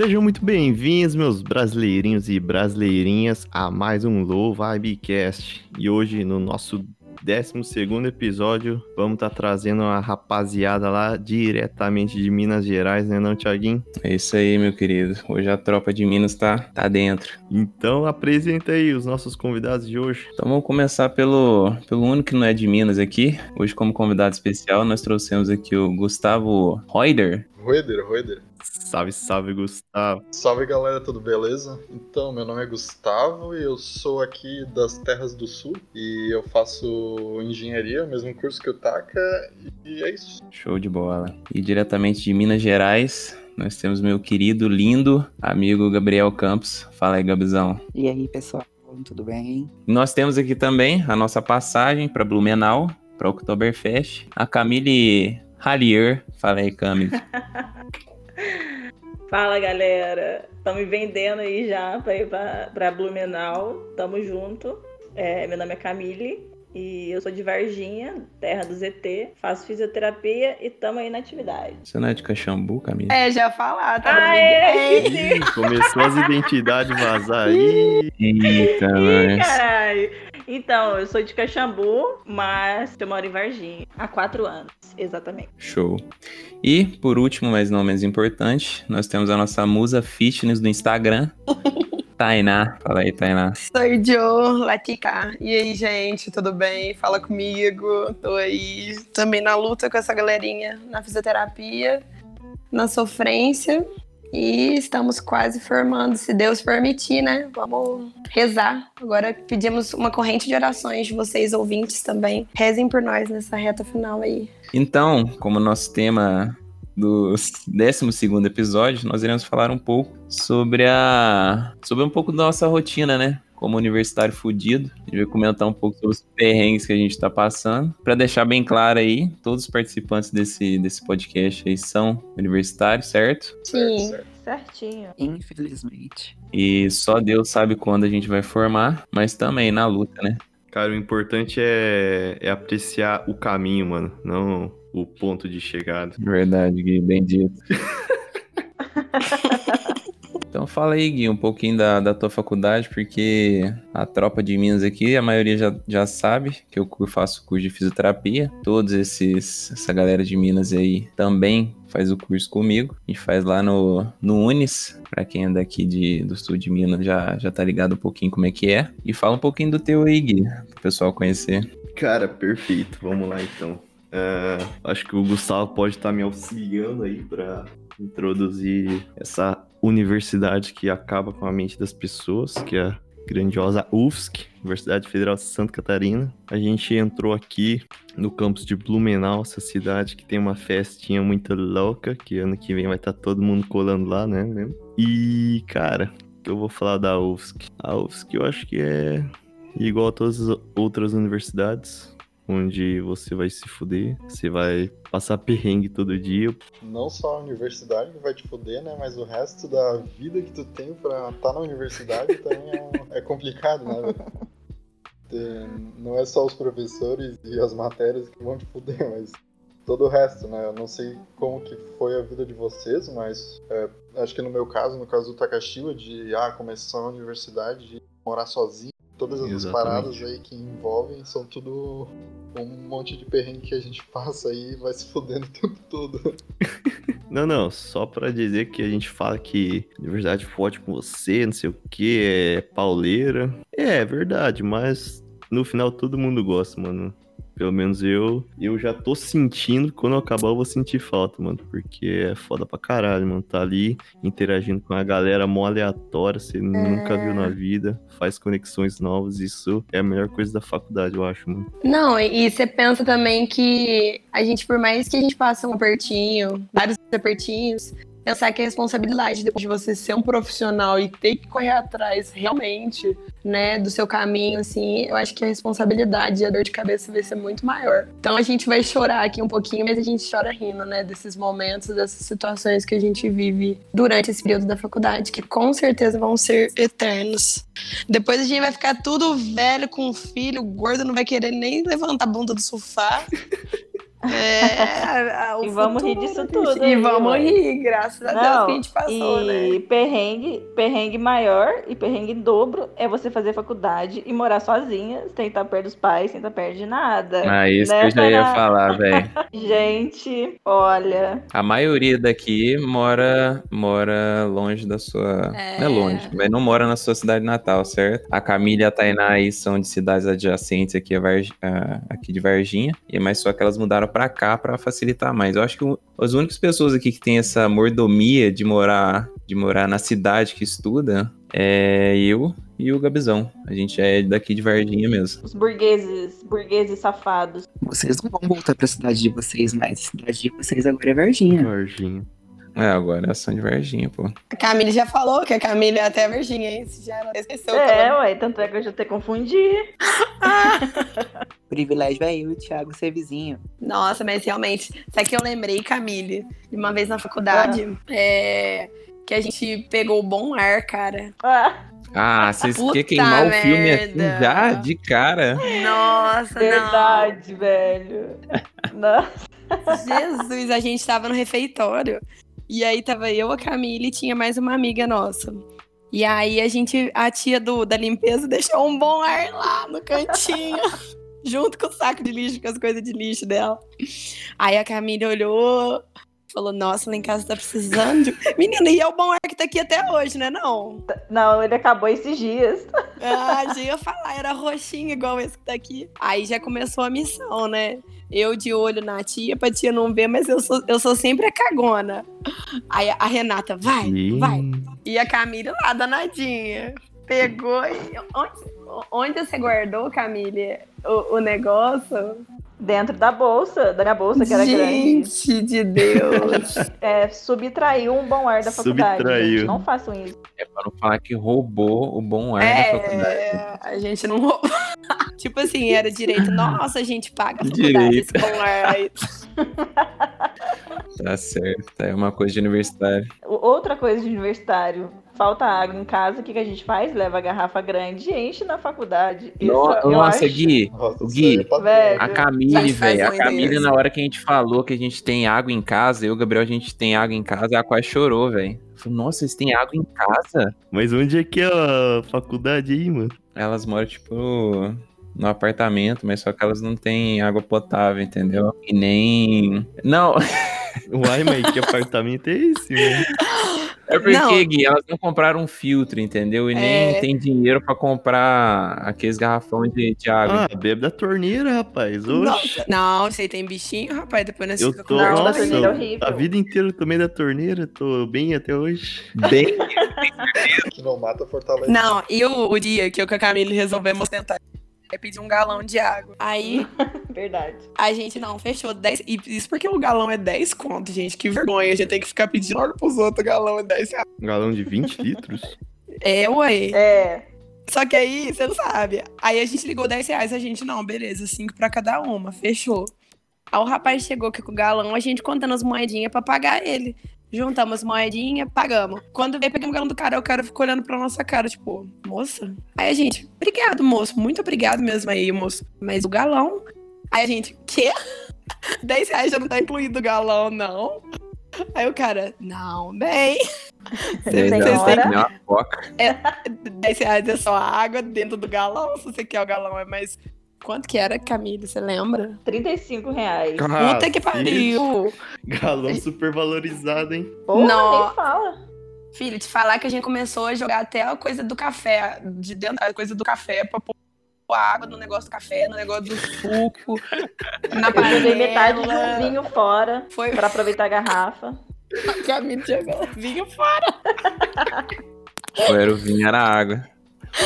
Sejam muito bem-vindos, meus brasileirinhos e brasileirinhas, a mais um Low Vibecast. E hoje, no nosso 12 episódio, vamos estar tá trazendo uma rapaziada lá diretamente de Minas Gerais, né, não, Thiaguinho? É isso aí, meu querido. Hoje a tropa de Minas tá, tá dentro. Então, apresenta aí os nossos convidados de hoje. Então, vamos começar pelo, pelo único que não é de Minas aqui. Hoje, como convidado especial, nós trouxemos aqui o Gustavo Reuter. Reuter, Reuter. Salve, salve, Gustavo. Salve, galera, tudo beleza? Então, meu nome é Gustavo e eu sou aqui das Terras do Sul e eu faço engenharia, o mesmo curso que o Taka, e é isso. Show de bola. E diretamente de Minas Gerais, nós temos meu querido, lindo amigo Gabriel Campos. Fala aí, Gabizão. E aí, pessoal, tudo bem? Nós temos aqui também a nossa passagem para Blumenau, para Oktoberfest. A Camille Hallier. Fala aí, Camille. Fala galera, estão me vendendo aí já para ir para Blumenau, tamo junto. É, meu nome é Camille e eu sou de Varginha, terra do ZT, faço fisioterapia e tamo aí na atividade. Você não é de Caxambu, Camille? É, já falar, tá? Ah, é, Ih, começou as identidades vazar aí. Eita, Ih, caralho. Então, eu sou de Caxambu, mas eu moro em Varginha há quatro anos, exatamente. Show. E, por último, mas não menos importante, nós temos a nossa musa fitness do Instagram. Tainá. Fala aí, Tainá. Sou Jo Latica. E aí, gente, tudo bem? Fala comigo. Tô aí também na luta com essa galerinha na fisioterapia, na sofrência. E estamos quase formando, se Deus permitir, né? Vamos rezar. Agora pedimos uma corrente de orações de vocês, ouvintes, também. Rezem por nós nessa reta final aí. Então, como nosso tema do 12 episódio, nós iremos falar um pouco sobre a. sobre um pouco da nossa rotina, né? Como universitário fudido. A gente vai comentar um pouco sobre os perrengues que a gente está passando. Para deixar bem claro aí, todos os participantes desse, desse podcast aí são universitários, certo? Sim. Certinho. Infelizmente. E só Deus sabe quando a gente vai formar, mas também na luta, né? Cara, o importante é, é apreciar o caminho, mano. Não o ponto de chegada. Verdade, Gui, bem dito. Então fala aí, Gui, um pouquinho da, da tua faculdade, porque a tropa de Minas aqui, a maioria já, já sabe que eu faço curso de fisioterapia. Todos esses, essa galera de Minas aí também faz o curso comigo. A gente faz lá no, no Unis, pra quem é daqui de, do sul de Minas já, já tá ligado um pouquinho como é que é. E fala um pouquinho do teu aí, Gui, pro pessoal conhecer. Cara, perfeito. Vamos lá então. Uh, acho que o Gustavo pode estar tá me auxiliando aí para introduzir essa universidade que acaba com a mente das pessoas, que é a grandiosa UFSC, Universidade Federal de Santa Catarina. A gente entrou aqui no campus de Blumenau, essa cidade que tem uma festinha muito louca, que ano que vem vai estar tá todo mundo colando lá, né? E, cara, eu vou falar da UFSC. A UFSC eu acho que é igual a todas as outras universidades onde você vai se fuder, você vai passar perrengue todo dia. Não só a universidade que vai te fuder, né? Mas o resto da vida que tu tem pra estar tá na universidade também é, é complicado, né? Não é só os professores e as matérias que vão te fuder, mas todo o resto, né? Eu não sei como que foi a vida de vocês, mas é, acho que no meu caso, no caso do Takashiwa, de ah, começar a universidade, de morar sozinho, todas essas Exatamente. paradas aí que envolvem são tudo um monte de perrengue que a gente passa aí e vai se fudendo o tempo todo. Não, não, só pra dizer que a gente fala que universidade pode com você, não sei o que, é pauleira. É, é verdade, mas no final todo mundo gosta, mano. Pelo menos eu, eu já tô sentindo, quando acabar eu vou sentir falta, mano. Porque é foda pra caralho, mano. Tá ali interagindo com a galera mó aleatória, você é... nunca viu na vida, faz conexões novas. Isso é a melhor coisa da faculdade, eu acho, mano. Não, e você pensa também que a gente, por mais que a gente passe um apertinho, vários apertinhos, pensar que a responsabilidade depois de você ser um profissional e ter que correr atrás realmente, né, do seu caminho, assim, eu acho que a responsabilidade e a dor de cabeça vai ser muito maior. Então a gente vai chorar aqui um pouquinho, mas a gente chora rindo, né, desses momentos, dessas situações que a gente vive durante esse período da faculdade, que com certeza vão ser eternos. Depois a gente vai ficar tudo velho com filho, gordo, não vai querer nem levantar a bunda do sofá. É, E vamos rir disso tudo E aí, vamos ué. rir, graças a Deus Não, que a gente passou, e né? perrengue, perrengue maior e perrengue dobro é você fazer faculdade e morar sozinha, sem estar perto dos pais, sem estar perto de nada. Ah, isso Né, que eu já ia falar, velho. Gente, olha. A maioria daqui mora mora longe da sua. É. Não é longe, mas não mora na sua cidade natal, certo? A Camila e a Tainá aí são de cidades adjacentes aqui, a Varg- aqui de Varginha. E mais só que elas mudaram pra cá pra facilitar mais. Eu acho que as únicas pessoas aqui que tem essa mordomia de morar, de morar na cidade que estuda é eu e o Gabizão. A gente é daqui de Varginha mesmo. Os burgueses, burgueses safados. Vocês não vão voltar pra cidade de vocês mais. A cidade de vocês agora é Varginha. Varginha. É, agora são de Varginha, pô. A Camille já falou que a Camille é até virginiense, já ela esqueceu que É, ué, tanto é que eu já até confundi. Privilégio é eu e o Thiago ser vizinho. Nossa, mas realmente, sabe que eu lembrei, Camille, de uma vez na faculdade, é, que a gente pegou o bom ar, cara. Ah, Ah, vocês querem queimar o filme assim merda. já? De cara? Nossa, verdade, velho. Nossa. não. Jesus, a gente tava no refeitório. E aí tava eu, a Camille e tinha mais uma amiga nossa. E aí a gente, a tia do, da limpeza deixou um bom ar lá no cantinho. junto com o saco de lixo, com as coisas de lixo dela. Aí a Camille olhou, falou, nossa, lá em casa tá precisando. Menina, e é o bom ar que tá aqui até hoje, né não? Não, ele acabou esses dias. Ah, já ia falar, era roxinho igual esse que tá aqui. Aí já começou a missão, né? Eu de olho na tia, pra tia não ver, mas eu sou, eu sou sempre a cagona. Aí a Renata, vai, Ih, vai. E a Camille lá, danadinha. Pegou e. Onde, onde você guardou, Camille, o, o negócio? Dentro da bolsa, da minha bolsa, que era grande. Gente de Deus. É, subtraiu um bom ar da faculdade. Subtraiu. gente. Não façam isso. É pra não falar que roubou o bom ar da faculdade. É, a gente não roubou. tipo assim, era direito. Nossa, a gente paga a faculdade, Direito. esse bom ar aí. Tá certo, é uma coisa de universitário. Outra coisa de universitário, falta água em casa, o que, que a gente faz? Leva a garrafa grande e enche na faculdade. Isso, Nossa, acho- Gui, Nossa, Gui, é velho. a Camille, velho, a Camille, na hora que a gente falou que a gente tem água em casa, eu e o Gabriel, a gente tem água em casa, ela quase chorou, velho. Nossa, vocês têm água em casa? Mas onde é que é a faculdade aí, mano? Elas moram, tipo, no apartamento, mas só que elas não têm água potável, entendeu? E nem. Não, Uai, mas que apartamento é esse, mano? é porque, Não. Gui, elas não compraram um filtro, entendeu? E nem É. tem dinheiro pra comprar aqueles garrafão de, de água. Ah, bebe da torneira, rapaz. Oxe. Nossa, não, você tem bichinho, rapaz, depois nós Eu tô, com Não, da nossa, torneira é horrível. a vida inteira eu tomei da torneira, tô bem até hoje. Bem, Que não mata fortalece. Não, e o, o dia que eu com a Camille resolvemos tentar é pedir um galão de água. Aí Verdade. a gente não fechou 10. E isso porque o galão é 10 conto, gente. Que vergonha. A gente tem que ficar pedindo logo pros outros galão é 10 reais. Um galão de 20 litros? É, ué. É. Só que aí, você não sabe. Aí a gente ligou 10 reais, a gente, não, beleza, 5 pra cada uma, fechou. Aí o rapaz chegou aqui com o galão, a gente contando as moedinhas pra pagar ele. Juntamos as moedinhas, pagamos. Quando veio, pegamos o galão do cara, o cara ficou olhando pra nossa cara, tipo, moça? Aí a gente, obrigado, moço, muito obrigado mesmo aí, moço. Mas o galão? Aí a gente, quê? 10 reais já não tá incluído o galão, não? Aí o cara, não, bem. Que nem uma coca. 10 reais é só água dentro do galão, se você quer o galão é mais. Quanto que era, Camille? Você lembra? 35 reais. Puta que Ah, pariu! Galão super valorizado, hein? Porra, Não. nem fala. Filho, te falar que a gente começou a jogar até a coisa do café, de dentro a coisa do café pra pôr água no negócio do café, no negócio do suco, na Eu joguei metade de um panela. vinho fora Foi pra aproveitar a garrafa. a Camille jogou vinho fora. Ou era o vinho, era água.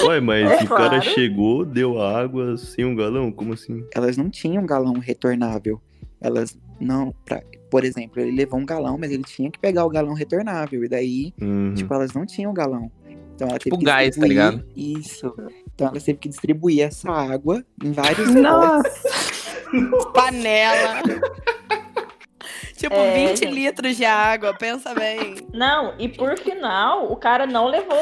Ué, mas É o cara claro. chegou, deu água sem um galão? Como assim? Elas não tinham galão retornável. Elas não. Pra, por exemplo, ele levou um galão, mas ele tinha que pegar o galão retornável. E daí, Uhum. tipo, elas não tinham galão. Então ela Tipo teve que gás, tá ligado? Isso. Então ela teve que distribuir essa água em vários. Nossa! Panela. Tipo, É, 20 gente. litros de água, pensa bem. Não, e por final, o cara não levou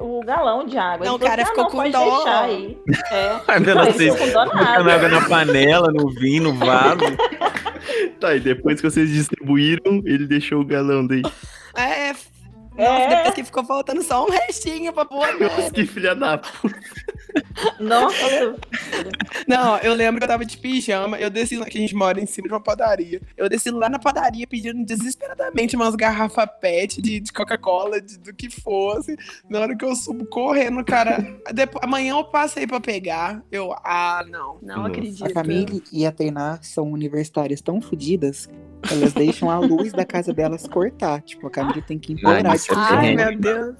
o, o galão de água. Não, o cara falou ficou assim, com ah, não, dó. pode deixar aí. É. Ai, meu Não, Deus, vocês ficou com dó nada. água na panela, no vinho, no vaso. Tá, e depois que vocês distribuíram, ele deixou o galão daí. É, É. nossa, depois que ficou faltando só um restinho pra pôr. Nossa, que filha da puta. Nossa, Não, eu lembro que eu tava de pijama, eu desci lá, que a gente mora em cima de uma padaria. Eu desci lá na padaria pedindo desesperadamente umas garrafas PET de, de Coca-Cola, do que fosse. Na hora que eu subo correndo, cara. depois, amanhã eu passei pra pegar. Eu, ah, não, não Nossa. acredito. A Camille e a Tainá são universitárias tão fodidas que elas deixam a luz da casa delas cortar. Tipo, a Camille tem que implorar. Isso tipo, Ai, meu Deus.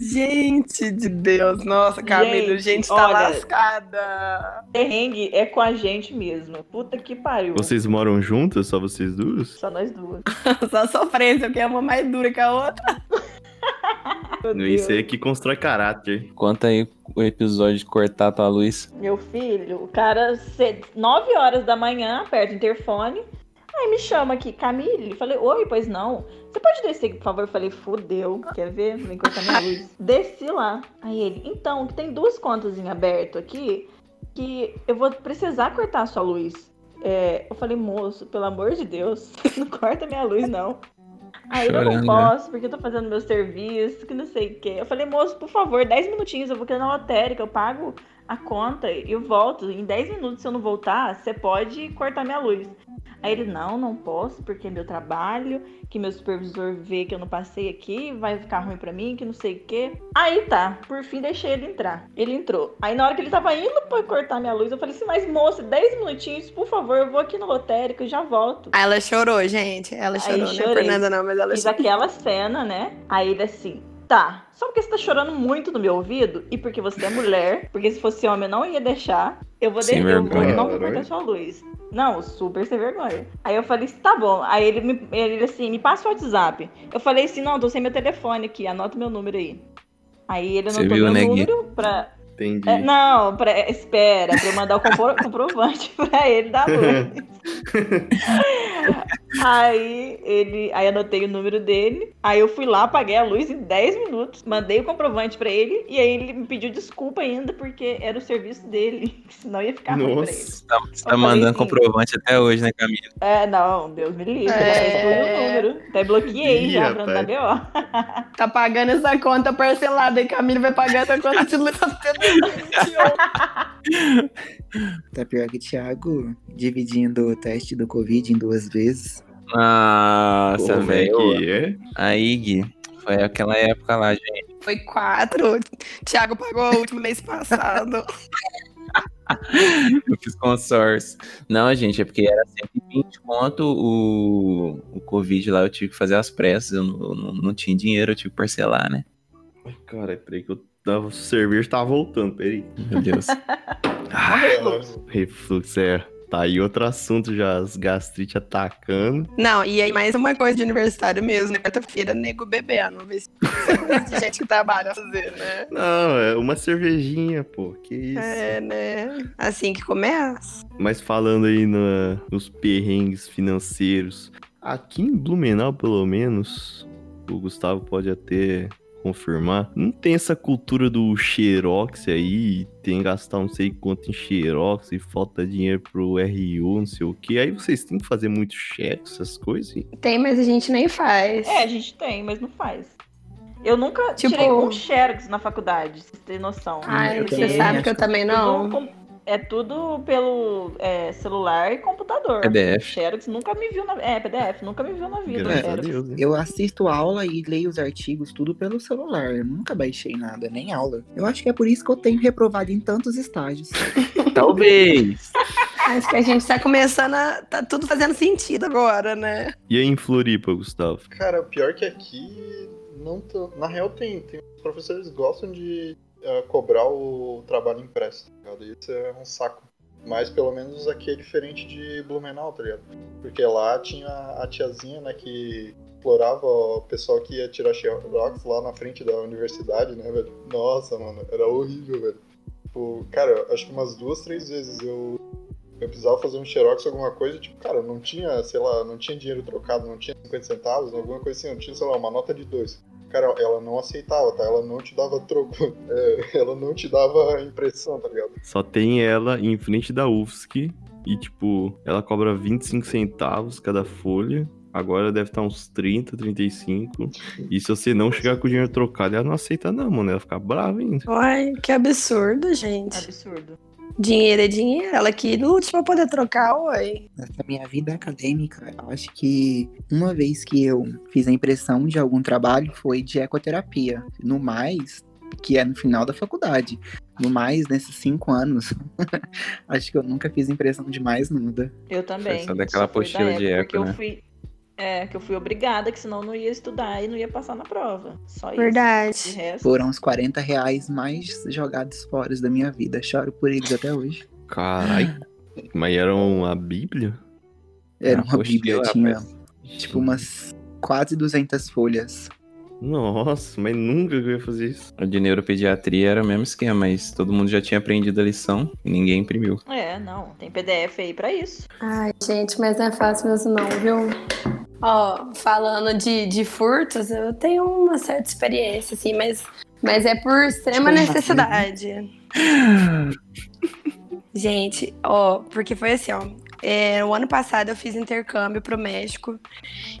Gente de Deus, nossa, Camila, Gente, gente, tá olha. lascada. perrengue é com a gente mesmo. Puta que pariu. Vocês moram juntas, só vocês duas? Só nós duas. Só sofrência, porque é uma mais dura que a outra. Isso aí é que constrói caráter. Conta aí o episódio de cortar tua luz. Meu filho, o cara, ce- 9 horas da manhã, aperta o interfone. Aí me chama aqui, Camille. Falei, oi, pois não. Você pode descer, por favor? Eu falei, fudeu, quer ver? Vem cortar minha luz. Desci lá. Aí ele, então, que tem duas contas em aberto aqui que eu vou precisar cortar a sua luz. É, eu falei, moço, pelo amor de Deus, não corta minha luz, não. Aí eu não né? posso, porque eu tô fazendo meu serviço, que não sei o quê. Eu falei, moço, por favor, 10 minutinhos, eu vou querer na lotérica, eu pago a conta e eu volto. Em 10 minutos, se eu não voltar, você pode cortar minha luz. Aí ele, não, não posso, porque é meu trabalho, que meu supervisor vê que eu não passei aqui, vai ficar ruim pra mim, que não sei o quê. Aí tá, por fim deixei ele entrar. Ele entrou. Aí na hora que ele tava indo pra cortar minha luz, eu falei assim, mas moça, 10 minutinhos, por favor, eu vou aqui no lotérico e já volto. Aí ela chorou, gente. Ela Aí chorou, não é por nada não, mas ela Fiz chorou. aquela cena, né? Aí ele assim, tá, só porque você tá chorando muito no meu ouvido e porque você é mulher, porque se fosse homem eu não ia deixar, eu vou, Sem de- eu vou não vou cortar sua luz. Não, super sem vergonha. Aí eu falei, tá bom. Aí ele, me, ele assim, me passa o WhatsApp. Eu falei assim, não, tô sem meu telefone aqui, anota meu número aí. Aí ele anotou viu, meu né, número pra. Entendi. É, não, pra, espera, pra eu mandar o compro- comprovante pra ele da luz. aí ele. Aí anotei o número dele. Aí eu fui lá, apaguei a luz em 10 minutos, mandei o comprovante pra ele, e aí ele me pediu desculpa ainda, porque era o serviço dele. Senão ia ficar ruim pra ele. Nossa. Tá, você tá mandando assim. comprovante até hoje, né, Camila? É, não, Deus me livre. É. O número. Até bloqueei Ih, já pra não dar rapaz. BO. Tá pagando essa conta parcelada e Camila vai pagar essa conta de luz até 2021. Tá pior que o Thiago dividindo o teste do Covid em duas vezes. Nossa, é velho. é? Aí, Gui, foi aquela época lá, gente. Foi quatro. Thiago pagou o último mês passado. Eu fiz consórcio. Não, gente, é porque era 120 conto o, o Covid lá, eu tive que fazer as pressas, eu não, não, não tinha dinheiro, eu tive que parcelar, né? Ai, Cara, peraí que eu o cerveja tá voltando, peraí. Meu Deus. Ah, refluxo. refluxo, é. Tá aí outro assunto já, as gastrite atacando. Não, e aí mais uma coisa de universitário mesmo, né? Quarta-feira, nego bebendo. Ver se de gente que trabalha a fazer, né? Não, é uma cervejinha, pô, que isso. É, né? Assim que começa. Mas falando aí na- nos perrengues financeiros, aqui em Blumenau, pelo menos, o Gustavo pode até confirmar, não tem essa cultura do xerox aí, tem que gastar não sei quanto em xerox e falta dinheiro pro RU, não sei o que. Aí vocês têm que fazer muito xerox, essas coisas. Tem, mas a gente nem faz. É, a gente tem, mas não faz. Eu nunca Tipo- tirei um Xerox na faculdade, vocês terem noção. Ai, Eu você sabe que eu também não. Tudo com- É tudo pelo é, celular e computador. PDF. Xerox nunca me viu na. É, PDF, nunca me viu na vida. Graças a Xerox. Deus, né? Eu assisto aula e leio os artigos tudo pelo celular. Eu nunca baixei nada, nem aula. Eu acho que é por isso que eu tenho reprovado em tantos estágios. Talvez. Acho que a gente tá começando a. Tá tudo fazendo sentido agora, né? E aí em Floripa, Gustavo? Cara, pior que aqui, não tô... na real tem, tem os professores gostam de eh, cobrar o trabalho impresso, tá ligado? Isso é um saco. Mas pelo menos aqui é diferente de Blumenau, tá ligado? Porque lá tinha a tiazinha, né, que explorava o pessoal que ia tirar xerox lá na frente da universidade, né, velho? Nossa, mano, era horrível, velho. Tipo, cara, acho que umas duas, três vezes eu eu precisava fazer um xerox alguma coisa, tipo, cara, não tinha, sei lá, não tinha dinheiro trocado, não tinha 50 centavos, alguma coisa assim, não tinha, sei lá, uma nota de dois. Cara, ela não aceitava, tá? Ela não te dava troco, é, ela não te dava impressão, tá ligado? Só tem ela em frente da UFSC e, tipo, ela cobra 25 centavos cada folha. Agora deve estar uns 30, 35. E se você não chegar com o dinheiro trocado, ela não aceita, não, mano. Ela fica brava ainda. Ai, que absurdo, gente. Absurdo. Dinheiro é dinheiro. Ela que lute pra poder trocar, oi. Nessa minha vida acadêmica, eu acho que uma vez que eu fiz a impressão de algum trabalho foi de ecoterapia. No mais, que é no final da faculdade. No mais, nesses cinco anos, acho que eu nunca fiz impressão de mais nada. Eu também. só daquela da apostila de época eco, que eu né? fui. É, que eu fui obrigada, que senão eu não ia estudar e não ia passar na prova. Só isso. De Verdade. resto. Foram os 40 reais mais jogados fora da minha vida. Choro por eles até hoje. Caralho. Mas era uma bíblia? Era Ah, uma bíblia, apostila, tinha rapaz. tipo umas quase 200 folhas. Nossa, mas nunca que eu ia fazer isso. O de neuropediatria era o mesmo esquema, mas todo mundo já tinha aprendido a lição e ninguém imprimiu. É, não. Tem PDF aí pra isso. Ai, gente, mas não é fácil mesmo não, viu? Ó, falando de, de furtos, eu tenho uma certa experiência, assim, mas, mas é por extrema Tipo, necessidade. Gente, ó, porque foi assim, ó. É, o ano passado eu fiz intercâmbio pro México.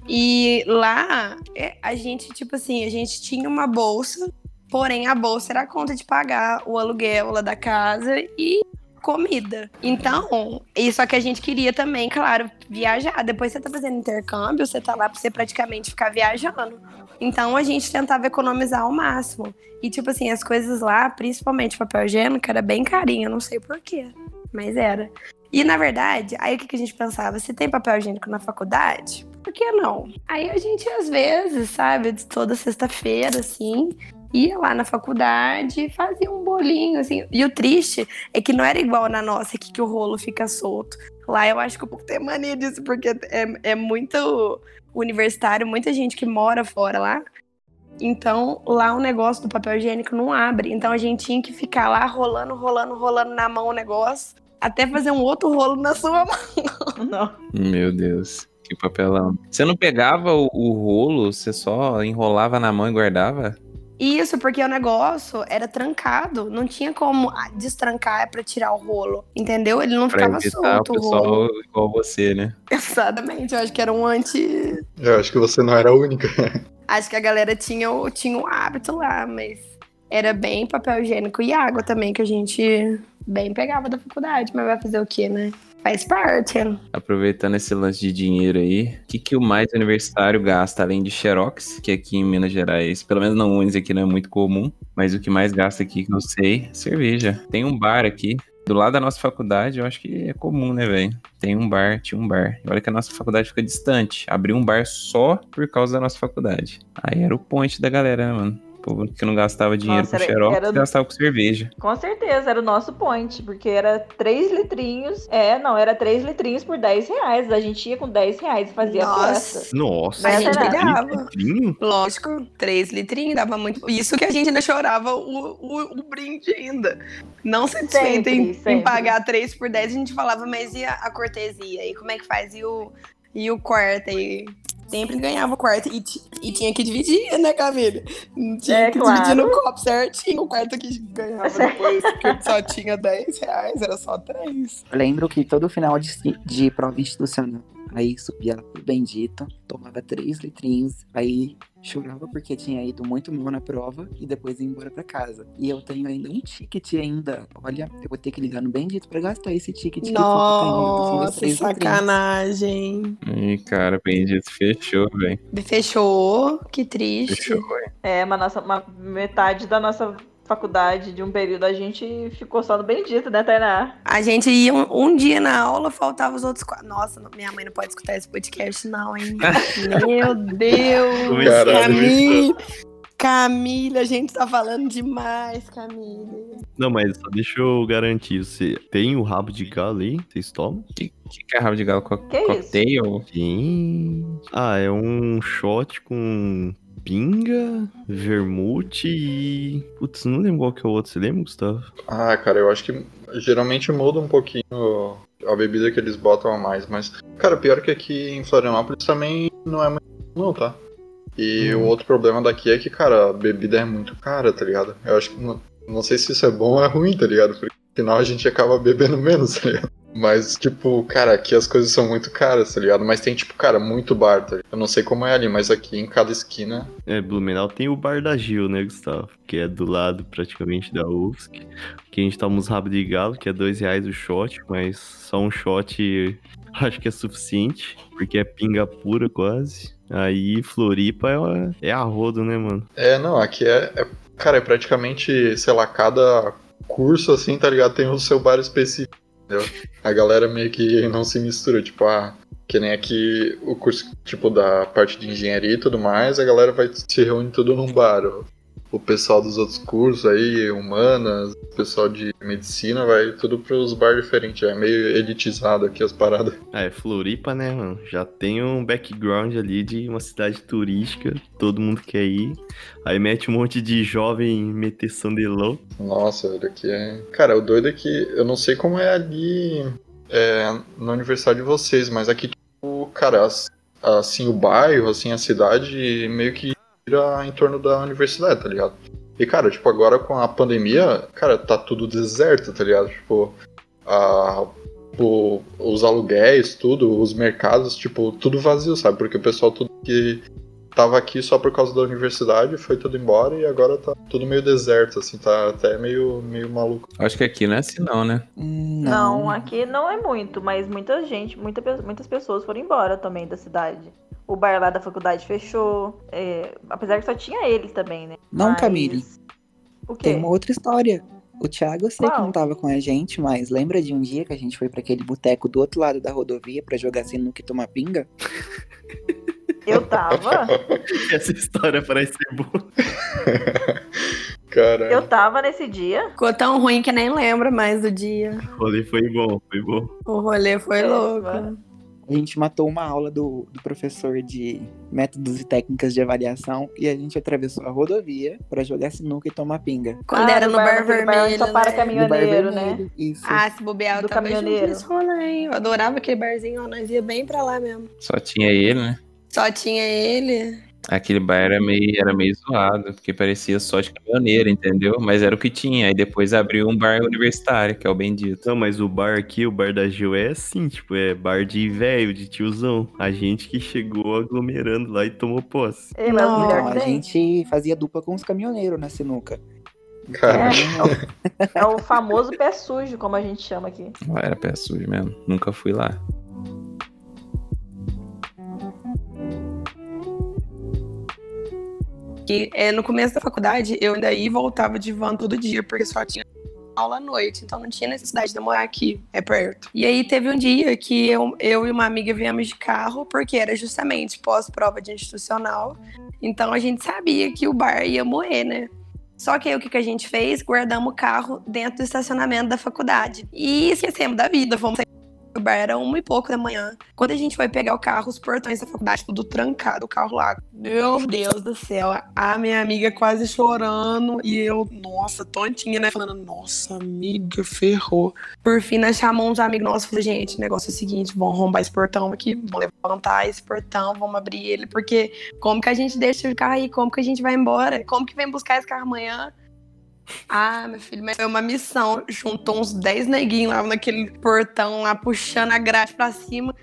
E lá é, a gente, tipo assim, a gente tinha uma bolsa, porém a bolsa era a conta de pagar o aluguel lá da casa e comida. Então, isso é que a gente queria também, claro, viajar. Depois você tá fazendo intercâmbio, você tá lá pra você praticamente ficar viajando. Então a gente tentava economizar ao máximo. E tipo assim, as coisas lá, principalmente papel higiênico, era bem carinho, não sei porquê, mas era. E na verdade, aí o que, que a gente pensava? Se tem papel higiênico na faculdade, por que não? Aí a gente, às vezes, sabe, toda sexta-feira, assim, ia lá na faculdade e fazia um bolinho, assim. E o triste é que não era igual na nossa, aqui que o rolo fica solto. Lá eu acho que o povo tem mania disso, porque é, é muito universitário, muita gente que mora fora lá. Então, lá o negócio do papel higiênico não abre. Então a gente tinha que ficar lá rolando, rolando, rolando na mão o negócio, até fazer um outro rolo na sua mão. Não. Meu Deus, que papelão. Você não pegava o, o rolo, você só enrolava na mão e guardava? Isso, porque o negócio era trancado. Não tinha como ah, destrancar pra tirar o rolo. Entendeu? Ele não Pra ficava evitar o solto o rolo. pessoal igual você, né? Exatamente. Eu acho que era um anti. Eu acho que você não era a única. Acho que a galera tinha o, tinha o hábito lá, mas era bem papel higiênico e água também, que a gente bem pegava da faculdade. Mas vai fazer o quê, né? Faz parte. Aproveitando esse lance de dinheiro aí, o que, que o mais universitário gasta, além de xerox, que aqui em Minas Gerais, pelo menos na Unis aqui não é muito comum, mas o que mais gasta aqui, que eu sei, é cerveja. Tem um bar aqui, do lado da nossa faculdade, eu acho que é comum, né, velho? Tem um bar, tinha um bar. E olha que a nossa faculdade fica distante. Abriu um bar só por causa da nossa faculdade. Aí era o point da galera, né, mano? O povo que não gastava dinheiro Nossa, com era- xerox, era- gastava com cerveja. Com certeza, era o nosso point, porque era 3 litrinhos. É, não, era 3 litrinhos por 10 reais. A gente ia com 10 reais e fazia Nossa. festa. Nossa, A gente litrinho? Lógico, três litrinhos dava muito. Isso que a gente ainda chorava o, o, o brinde ainda. Não satisfeito em, Sempre, sempre. em pagar três por dez, a gente falava, mas e a, a cortesia? E como é que faz? E o, e o quarto? E sempre ganhava o quarto. E, e tinha que dividir, né, Camila? Tinha É, que claro. dividir no copo certinho. O quarto que ganhava depois, porque só tinha 10 reais, era só três. Eu lembro que todo final de, de prova institucional, aí subia lá pro Bendito, tomava três litrinhos, aí chorava porque tinha ido muito mal na prova e depois ia embora pra casa. E eu tenho ainda um ticket ainda. Olha, eu vou ter que ligar no Bendito pra gastar esse ticket que Nossa, litrinhos. sacanagem. Ih, cara, bendito, fechou, velho. Fechou, que triste. Fechou, É, mas nossa, uma metade da nossa faculdade de um período a gente ficou só no bendito, né, Tainá? A gente ia um, um dia na aula, faltava os outros quatro. Nossa, não- minha mãe não pode escutar esse podcast, não, hein? Meu Deus! Caralho, Camila! Camila, a gente tá falando demais, Camila. Não, mas só deixa eu garantir. Você tem o rabo de galo aí? Vocês tomam? O que, que é rabo de galo? Co Que cocktail? Sim. Ah, é um shot com pinga, vermute e. Putz, não lembro qual que é o outro. Você lembra, Gustavo? Ah, cara, eu acho que geralmente muda um pouquinho a bebida que eles botam a mais, mas, cara, pior que aqui em Florianópolis também não é muito não, tá? E Hum. o outro problema daqui é que, cara, a bebida é muito cara, tá ligado? Eu acho que não, não sei se isso é bom ou é ruim, tá ligado? Porque no final a gente acaba bebendo menos, tá ligado? Mas, tipo, cara, aqui as coisas são muito caras, tá ligado? Mas tem, tipo, cara, muito bar, tá? Eu não sei como é ali, mas aqui em cada esquina. É, Blumenau tem o Bar da Gil, né, Gustavo? Que é do lado praticamente da UFSC. Que a gente toma uns rabos de galo, que é dois reais o shot, mas só um shot acho que é suficiente, porque é pinga pura quase. Aí Floripa é, é a rodo, né, mano? É, não, aqui é, é. Cara, é praticamente, sei lá, cada curso assim, tá ligado? Tem o seu bar específico. Entendeu? A galera meio que não se mistura, tipo, ah, que nem aqui o curso, tipo, da parte de engenharia e tudo mais, a galera vai se reunir tudo num bar. O pessoal dos outros cursos aí, humanas, o pessoal de medicina, vai tudo pros bar diferentes. É meio elitizado aqui as paradas. É Floripa, né, mano? Já tem um background ali de uma cidade turística, todo mundo quer ir. Aí mete um monte de jovem meteção de louco. Nossa, olha aqui é. Cara, o doido é que eu não sei como é ali é, na universidade de vocês, mas aqui, tipo, cara, as- assim, o bairro, assim, a cidade meio que gira em torno da universidade, tá ligado? E, cara, tipo, agora com a pandemia, cara, tá tudo deserto, tá ligado? Tipo, a, o- os aluguéis, tudo, os mercados, tipo, tudo vazio, sabe? Porque o pessoal tudo que tava aqui só por causa da universidade foi tudo embora e agora tá tudo meio deserto, assim, tá até meio, meio maluco. Acho que aqui não é assim, não, né? Não, Não, aqui não é muito, mas muita gente, muita, muitas pessoas foram embora também da cidade. O bar lá da faculdade fechou. é, apesar que só tinha eles também, né? não, Mas- Camille. O quê? Tem uma outra história. O Thiago, eu sei que não tava com a gente, mas lembra de um dia que a gente foi pra aquele boteco do outro lado da rodovia pra jogar sinuca e tomar pinga? Eu tava. Essa história parece ser boa. Cara, eu tava nesse dia. Ficou tão ruim que nem lembra mais do dia. O rolê foi bom, foi bom. O rolê foi É, louco. mano. A gente matou uma aula do, do professor de métodos e técnicas de avaliação e a gente atravessou a rodovia pra jogar sinuca e tomar pinga. Quando Ah, era no no bar- bar, naquele bar vermelho. só para né? caminhoneiro. Né? vermelho, Isso. Ah, se bobear, Do junto caminhoneiro. nesse rolê, hein? Eu adorava aquele barzinho, ó, nós ia bem pra lá mesmo. Só tinha ele, né? Só tinha ele. Aquele bar era meio, era meio zoado, porque parecia só de caminhoneiro, entendeu? Mas era o que tinha. Aí depois abriu um bar universitário, que é o bendito. Não, mas o bar aqui, o bar da Gil é assim, tipo, é bar de velho, de tiozão. A gente que chegou aglomerando lá e tomou posse. Ei, mas Não, o melhor que a tem gente fazia dupla com os caminhoneiros na sinuca. cara, é o famoso pé sujo, como a gente chama aqui. Lá era pé sujo mesmo. Nunca fui lá. Que é, no começo da faculdade, eu ainda ia e voltava de van todo dia, porque só tinha aula à noite, então não tinha necessidade de morar aqui, é perto. E aí teve um dia que eu, eu e uma amiga viemos de carro, porque era justamente pós-prova de institucional, então a gente sabia que o bar ia morrer, né? Só que aí o que, que a gente fez? Guardamos o carro dentro do estacionamento da faculdade. E esquecemos da vida, fomos do bar, era uma e pouco da manhã. Quando a gente foi pegar o carro, os portões da faculdade, tudo trancado, o carro lá. Meu Deus do céu, a minha amiga quase chorando e eu, nossa, tontinha, né? Falando, nossa, amiga, ferrou. Por fim, nós chamamos uns amigos nossos e falamos, gente, o negócio é o seguinte, vamos arrombar esse portão aqui, vamos levantar esse portão, vamos abrir ele, porque como que a gente deixa o carro aí? Como que a gente vai embora? Como que vem buscar esse carro amanhã? Ah, meu filho, mas foi uma missão. Juntou uns 10 neguinhos lá naquele portão lá, puxando a grade pra cima.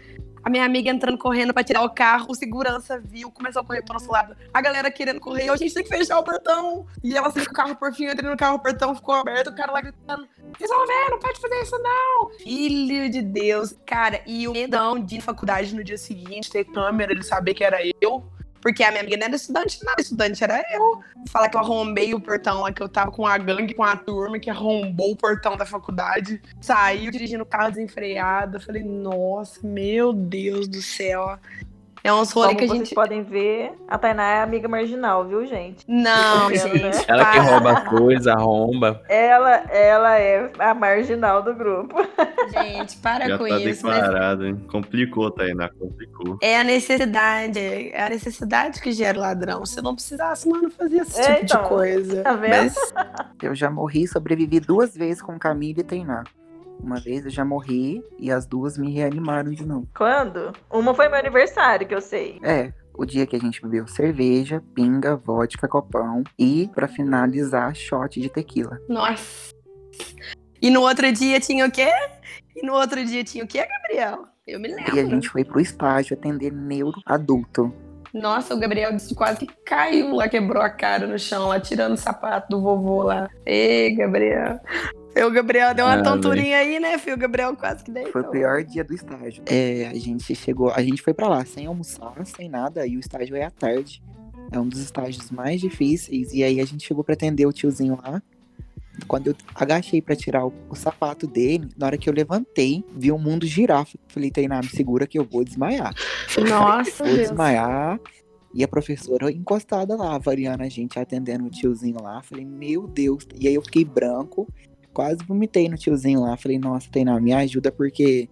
A minha amiga entrando correndo pra tirar o carro, o segurança viu, começou a correr pro nosso lado. A galera querendo correr, a gente tem que fechar o portão. E ela saiu o carro por fim, eu entrei no carro, o portão ficou aberto, o cara lá gritando: Resolver, não pode fazer isso não. Filho de Deus. Cara, e o medão de faculdade no dia seguinte, ter câmera, ele saber que era eu. Porque a minha amiga não era estudante, não. Estudante era eu. Falar que eu arrombei o portão lá, que eu tava com a gangue, com a turma, que arrombou o portão da faculdade. Saiu dirigindo o carro desenfreado. Eu falei, nossa, meu Deus do céu. É uns rolê Como que a vocês gente. podem ver, a Tainá é amiga marginal, viu, gente? Não, gente. né? Ela que rouba coisa, arromba. Ela, ela é a marginal do grupo. Gente, para Já com tá isso. Mas declarado, hein? Complicou, Tainá, complicou. é a necessidade. É a necessidade que gera o ladrão. Se não precisasse, mano, não fazia esse É, tipo então, de coisa. tá vendo? Mas Eu já morri e sobrevivi duas vezes com Camila e Tainá. Uma vez eu já morri e as duas me reanimaram de novo. Quando? Uma foi meu aniversário, que eu sei. É, o dia que a gente bebeu cerveja, pinga, vodka, copão e, pra finalizar, shot de tequila. Nossa. E no outro dia tinha o quê? E no outro dia tinha o quê, Gabriel? Eu me lembro. E a gente foi pro estágio atender neuro adulto. Nossa, o Gabriel disse quase que caiu lá, quebrou a cara no chão, lá tirando o sapato do vovô lá. Ei, Gabriel. O Gabriel deu uma Ah, tonturinha aí, né, filho? O Gabriel quase que deitou. Foi o pior dia do estágio. É, a gente chegou, a gente foi pra lá sem almoçar, sem nada, e o estágio é à tarde. É um dos estágios mais difíceis. E aí a gente chegou pra atender o tiozinho lá. Quando eu agachei pra tirar o, o sapato dele, na hora que eu levantei, vi o mundo girar. Falei, Tainá, me segura que eu vou desmaiar. Nossa, Vou Deus. desmaiar. E a professora encostada lá, avaliando a gente, atendendo o tiozinho lá. Falei, meu Deus. E aí eu fiquei branco, quase vomitei no tiozinho lá. Falei, nossa, Tainá, me ajuda porque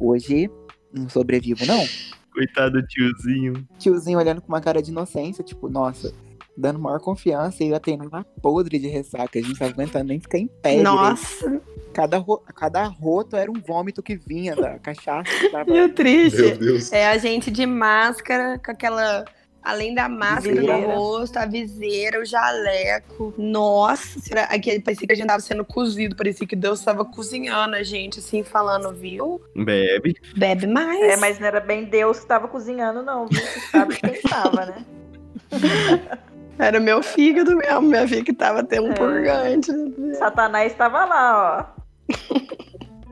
hoje não sobrevivo, não. Coitado do tiozinho. Tiozinho olhando com uma cara de inocência, tipo, nossa, dando maior confiança. E eu tendo uma podre de ressaca. A gente não aguentando nem ficar em pé. direito. Nossa, Cada, ro- cada roto era um vômito que vinha da cachaça. que tava- que triste. Meu Deus. É a gente de máscara, com aquela. Além da máscara Viseira. no rosto, a viseira, o jaleco. Nossa? Aqui, parecia que a gente tava sendo cozido, parecia que Deus tava cozinhando a gente, assim, falando, viu? Bebe. Bebe mais. É, mas não era bem Deus que tava cozinhando, não, viu? Você sabe quem tava, né? Era meu fígado mesmo, minha filha que tava até um É. purgante. Satanás tava lá, ó.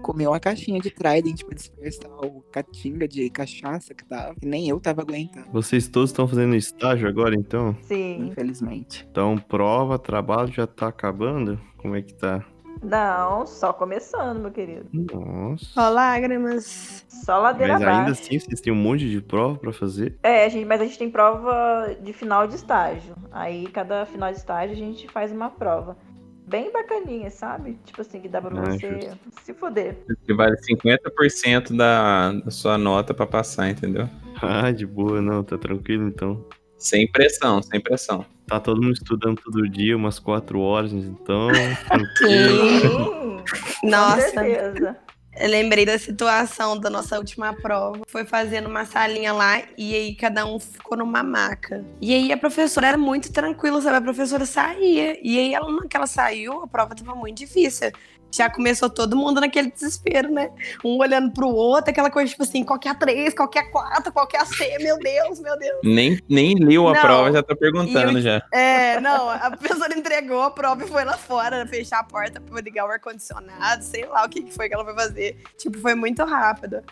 comeu uma caixinha de Trident pra dispersar o catinga de cachaça que tava. Que nem eu tava aguentando, Vocês todos estão fazendo estágio agora, então? Sim. infelizmente. Então, prova, trabalho já tá acabando? Como é que tá? Não, só começando, meu querido. Nossa. Ó, lágrimas. Só ladeira Mas ainda abaixo. assim, vocês têm um monte de prova pra fazer? É, a gente, mas a gente tem prova de final de estágio. Aí, cada final de estágio, a gente faz uma prova. Bem bacaninha, sabe? Tipo assim, que dá pra Ah, você se foder. Que vale 50% da, da sua nota pra passar, entendeu? Ah, de boa, não, tá tranquilo então. Sem pressão, sem pressão. Tá todo mundo estudando todo dia, umas quatro horas, então. Sim. Sim, com Nossa, certeza. Eu lembrei da situação da nossa última prova. Foi fazendo uma salinha lá e aí cada um ficou numa maca. E aí a professora era muito tranquila, sabe? A professora saía. E aí ela, na hora que ela saiu, a prova tava muito difícil. Já começou todo mundo naquele desespero, né? Um olhando pro outro, aquela coisa tipo assim, qual que é a 3, qual que é a 4, qual que é a C, meu Deus, meu Deus. Nem, nem leu a Não. prova, já tá perguntando E já. É, não, a professora entregou a prova e foi lá fora fechar a porta pra ligar o ar-condicionado, sei lá o que, que foi que ela foi fazer. Tipo, foi muito rápido.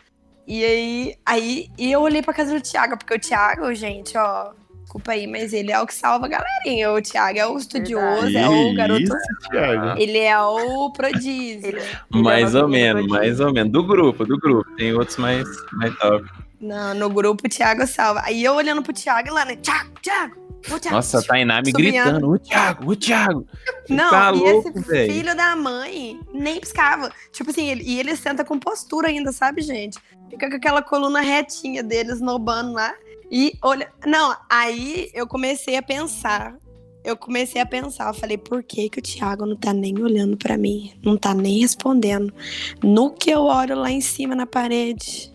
E aí, aí e eu olhei pra casa do Thiago, porque o Thiago, gente, ó, desculpa aí, mas ele é o que salva a galerinha. O Thiago é o estudioso, é o garoto. Isso, Thiago. Ele é o prodígio. Ele- Mais é ou menos, prodígio. mais ou menos. Do grupo, do grupo. Tem outros mais, mais top. Não, no grupo o Thiago salva. Aí eu olhando pro Thiago lá, né? Thiago, Thiago, Thiago. Nossa, a Tainá me Subindo. gritando. O Thiago, o Thiago. Não, tá e louco, esse velho. filho da mãe nem piscava. Tipo assim, ele, e ele senta com postura ainda, sabe, gente? Fica com aquela coluna retinha deles nobando lá. E olha. Não, aí eu comecei a pensar. Eu comecei a pensar, eu falei, por que, que o Thiago não tá nem olhando pra mim? Não tá nem respondendo. No que eu olho lá em cima na parede,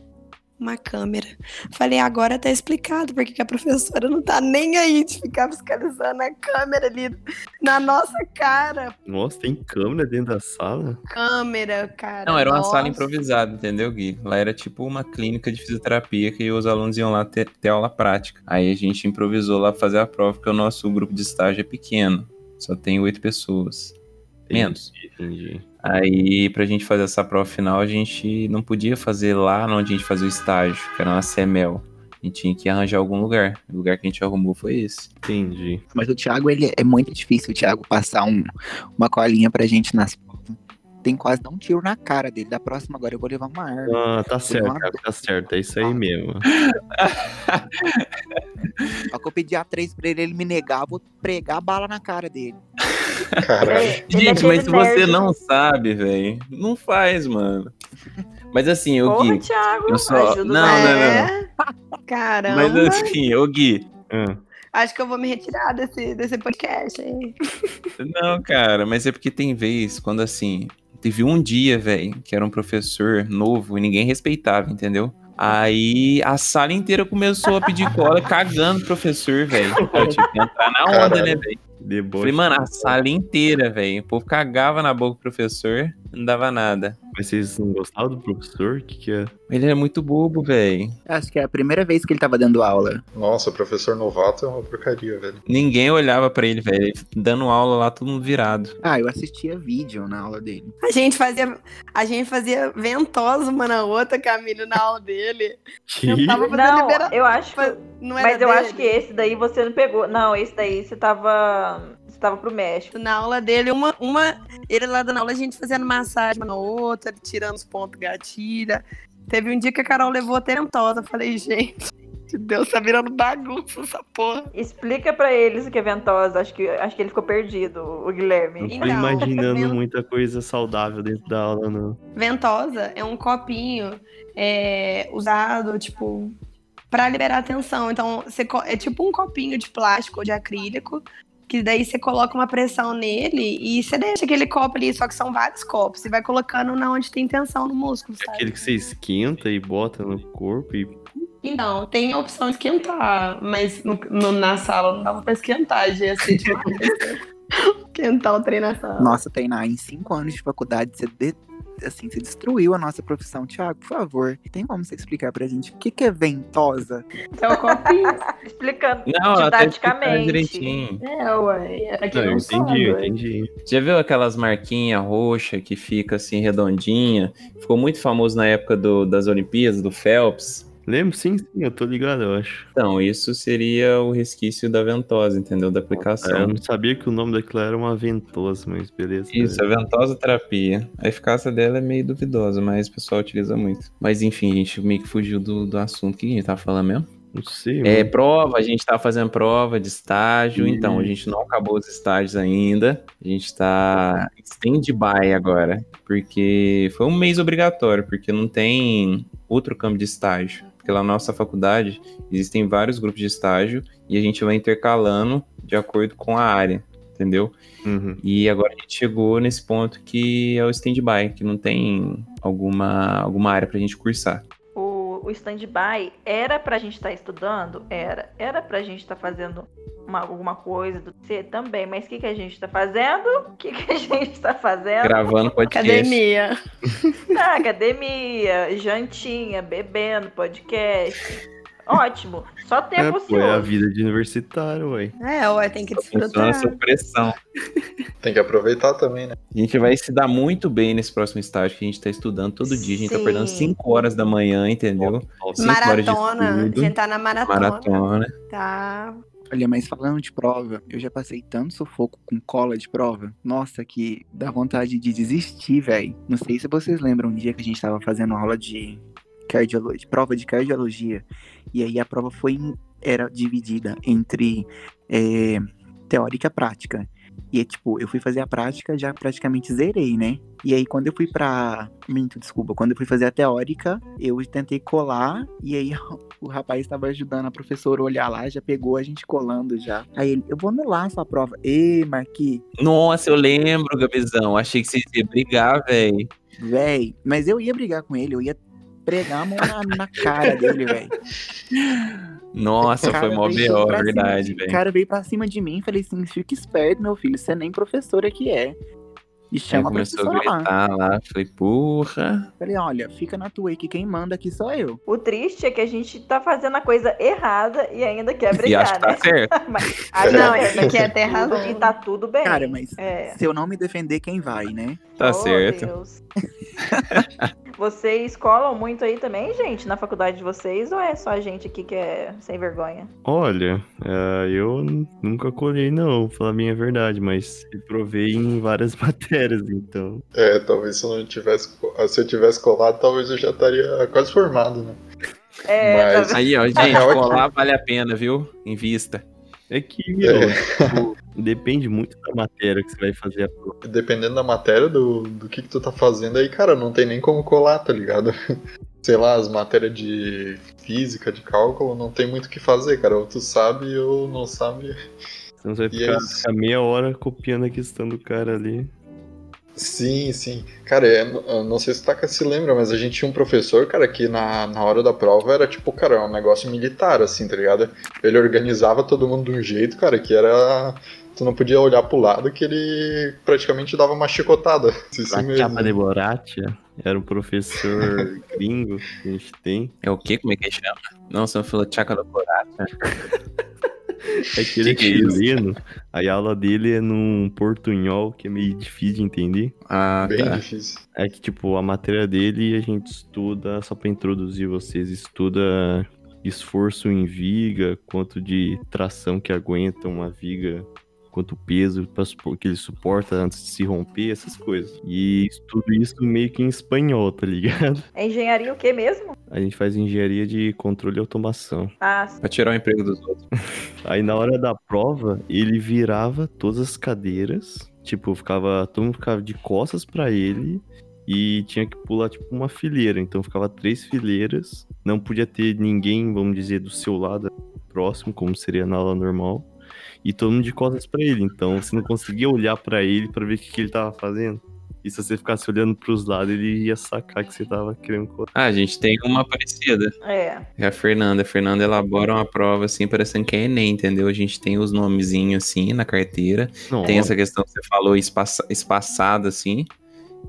uma câmera. Falei, agora tá explicado porque que a professora não tá nem aí de ficar fiscalizando a câmera ali na nossa cara. Nossa, tem câmera dentro da sala? Câmera, cara. Não, era uma nossa. sala improvisada, entendeu, Gui? Lá era tipo uma clínica de fisioterapia que os alunos iam lá ter, ter aula prática. Aí a gente improvisou lá pra fazer a prova, porque o nosso grupo de estágio é pequeno. Só tem oito pessoas. Menos. Entendi. Aí, pra gente fazer essa prova final, a gente não podia fazer lá onde a gente fazia o estágio, que era na CEMEL. A gente tinha que arranjar algum lugar. O lugar que a gente arrumou foi esse. Entendi. Mas o Thiago, ele é muito difícil o Thiago passar um, uma colinha pra gente nas. Tem quase dar um tiro na cara dele. Da próxima agora eu vou levar uma arma. Ah, tá certo, Thiago, tá certo. É isso aí mesmo. Só que eu pedir a três pra ele, ele me negar, eu vou pregar a bala na cara dele. Caralho. É Gente, mas se você não sabe, velho, não faz, mano. Mas assim, o Gui. Thiago, eu só- ajuda não, nós. não, não. É? Caramba. Mas assim, ô Gui. Ah, Acho que eu vou me retirar desse, desse podcast, hein? Não, cara, mas é porque tem vez quando assim. Teve um dia, velho, que era um professor novo e ninguém respeitava, entendeu? Aí a sala inteira começou a pedir cola, cagando o professor, velho. Eu tive que entrar na onda, Caralho. né, velho? deboche. Falei, mano, a sala inteira, velho. O povo cagava na boca do professor, não dava nada. Mas vocês não gostavam do professor? O que, que é? Ele é muito bobo, velho. Acho que é a primeira vez que ele tava dando aula. Nossa, professor novato é uma porcaria, velho. Ninguém olhava pra ele, velho. Dando aula lá, todo mundo virado. Ah, eu assistia vídeo na aula dele. A gente fazia, a gente fazia ventosa uma na outra, Camila, na aula dele. Eu tava fazendo Não, libera... eu acho que. Não era Mas eu dele. acho que esse daí você não pegou. Não, esse daí você tava. Você tava pro México. Na aula dele, uma, uma. Ele lá dando aula, a gente fazendo massagem uma na outra, tirando os pontos gatilha. Teve um dia que a Carol levou até ventosa. Eu falei, gente, Deus tá virando bagunça essa porra. Explica pra eles o que é ventosa. Acho que, acho que ele ficou perdido, o Guilherme. Não tô Então, imaginando muita coisa saudável dentro da aula, não. Ventosa é um copinho é, usado, tipo, pra liberar tensão. Então, você é tipo um copinho de plástico ou de acrílico, que daí você coloca uma pressão nele e você deixa aquele copo ali, só que são vários copos. Você vai colocando na onde tem tensão no músculo, É sabe? aquele que você esquenta e bota no corpo e. Então, tem a opção de esquentar, mas no- no- na sala não dava pra esquentar, já ia ser demais. esquentar o trem na sala. Nossa, Tainá, em cinco anos de faculdade, você, assim, você destruiu a nossa profissão. Tiago, por favor, tem como você explicar pra gente o que, que é ventosa? É o copinho. Explicando Não, explicar didaticamente. direitinho. é, ué. Era quem Não, eu não, entendi, sabe, eu entendi. Já viu aquelas marquinhas roxas que fica assim redondinha? Ficou muito famoso na época do- das Olimpíadas, do Phelps. Lembro? Sim, sim, eu tô ligado, eu acho. Então, isso seria o resquício da ventosa, entendeu? Da É, eu aplicação. não sabia que o nome daquilo era uma ventosa, mas beleza. Isso, a ventosa terapia. A eficácia dela é meio duvidosa, mas o pessoal utiliza muito. Mas enfim, a gente meio que fugiu do, do assunto. O que a gente tava falando mesmo? Não sei, É, mano. prova, a gente tá fazendo prova de estágio, Uhum. então a gente não acabou os estágios ainda. A gente tá em stand-by agora, porque foi um mês obrigatório, porque não tem outro campo de estágio. Porque lá na nossa faculdade existem vários grupos de estágio e a gente vai intercalando de acordo com a área, entendeu? Uhum. E agora a gente chegou nesse ponto que é o stand-by, que não tem alguma, alguma área pra gente cursar. O, o stand-by era pra gente estar estudando? Era. Era pra gente estar fazendo uma- alguma coisa do C também. Mas o que, que a gente tá fazendo? O que, que a gente tá fazendo? Gravando podcast. Academia. Na academia, jantinha, bebendo, podcast. Ótimo. Só É, tempo pô, é a vida de universitário, ué. É, ué, tem que Funciona desfrutar. essa pressão. Tem que aproveitar também, né? A gente vai se dar muito bem nesse próximo estágio que a gente tá estudando todo dia. A gente tá Sim. perdendo 5 horas da manhã, entendeu? Cinco horas de Maratona. A gente tá na maratona. Maratona. Tá. Olha, mas falando de prova, eu já passei tanto sufoco com cola de prova. Nossa, que dá vontade de desistir, velho. Não sei se vocês lembram um dia que a gente tava fazendo aula de cardiologia, prova de cardiologia. E aí a prova foi era dividida entre é, teórica e prática. E é tipo, eu fui fazer a prática, já praticamente zerei, né? E aí quando eu fui pra. Minto, desculpa. Quando eu fui fazer a teórica, eu tentei colar. E aí o rapaz estava ajudando a professora a olhar lá, já pegou a gente colando já. Aí ele, eu vou anular a sua prova. Ê, Marqui, Nossa, eu lembro, Gabizão. Achei que vocês iam brigar, velho. véi. Mas eu ia brigar com ele, eu ia pregar a mão na, na cara dele, velho. Nossa, foi mó B.O., verdade, cima- O velho. cara veio pra cima de mim e falei assim: fica esperto, meu filho, você nem professora que é. E chama a começou a professora lá. gritar lá. Falei, porra. Falei, olha, fica na tua aí que quem manda aqui sou eu. O triste é que a gente tá fazendo a coisa errada e ainda quer e brigar, acho que tá né? certo. Mas Não, gente esse aqui é ter razão. E tá tudo bem. Cara, mas É. se eu não me defender, quem vai, né? Tá Oh, certo. Deus. Vocês colam muito aí também, gente, na faculdade de vocês? Ou é só a gente aqui que é sem vergonha? Olha, é, eu nunca colhei, não, pra falar a minha verdade, mas provei em várias matérias, então. É, talvez se eu não tivesse. co- Se eu tivesse colado, talvez eu já estaria quase formado, né? É, Mas- Aí, ó, gente, é que- colar vale a pena, viu? Invista. É que, meu, tipo, depende muito da matéria que você vai fazer a prova. Dependendo da matéria, do, do que, que tu tá fazendo aí, cara, não tem nem como colar, tá ligado? Sei lá, as matérias de física, de cálculo, não tem muito o que fazer, cara. Ou tu sabe ou não sabe. Então você vai E ficar, é- ficar meia hora copiando a questão do cara ali. Sim, sim. Cara, eu não sei se o Taka se lembra, mas a gente tinha um professor, cara, que na, na hora da prova era tipo, cara, um negócio militar, assim, tá ligado? Ele organizava todo mundo de um jeito, cara, que era. tu não podia olhar pro lado que ele praticamente dava uma chicotada. Isso A mesmo. Chapa de Boratia era um professor gringo que a gente tem. É o quê? Como é que chama? Não, você falou Tchaca do Corata. É que ele é Que que é chileno, aí a aula dele é num portunhol que é meio difícil de entender. Ah, Bem tá. difícil. É que, tipo, a matéria dele a gente estuda, só pra introduzir vocês, estuda esforço em viga, quanto de tração que aguenta uma viga, quanto peso que ele suporta antes de se romper, essas coisas. E tudo isso meio que em espanhol, tá ligado? É engenharia o quê mesmo? A gente faz engenharia de controle e automação. Ah, Pra tirar o emprego dos outros. Aí na hora da prova, ele virava todas as cadeiras, tipo, ficava, todo mundo ficava de costas pra ele e tinha que pular tipo uma fileira, então ficava três fileiras, não podia ter ninguém, vamos dizer, do seu lado próximo, como seria na aula normal, e todo mundo de costas pra ele, então você não conseguia olhar pra ele pra ver o que, que ele tava fazendo. E se você ficasse olhando pros lados, ele ia sacar que você tava querendo colar. Ah, a gente tem uma parecida. é. É a Fernanda. A Fernanda elabora uma prova assim, parecendo que é Enem, entendeu? A gente tem os nomezinhos assim na carteira. Tem essa questão que você falou espaça, espaçada assim,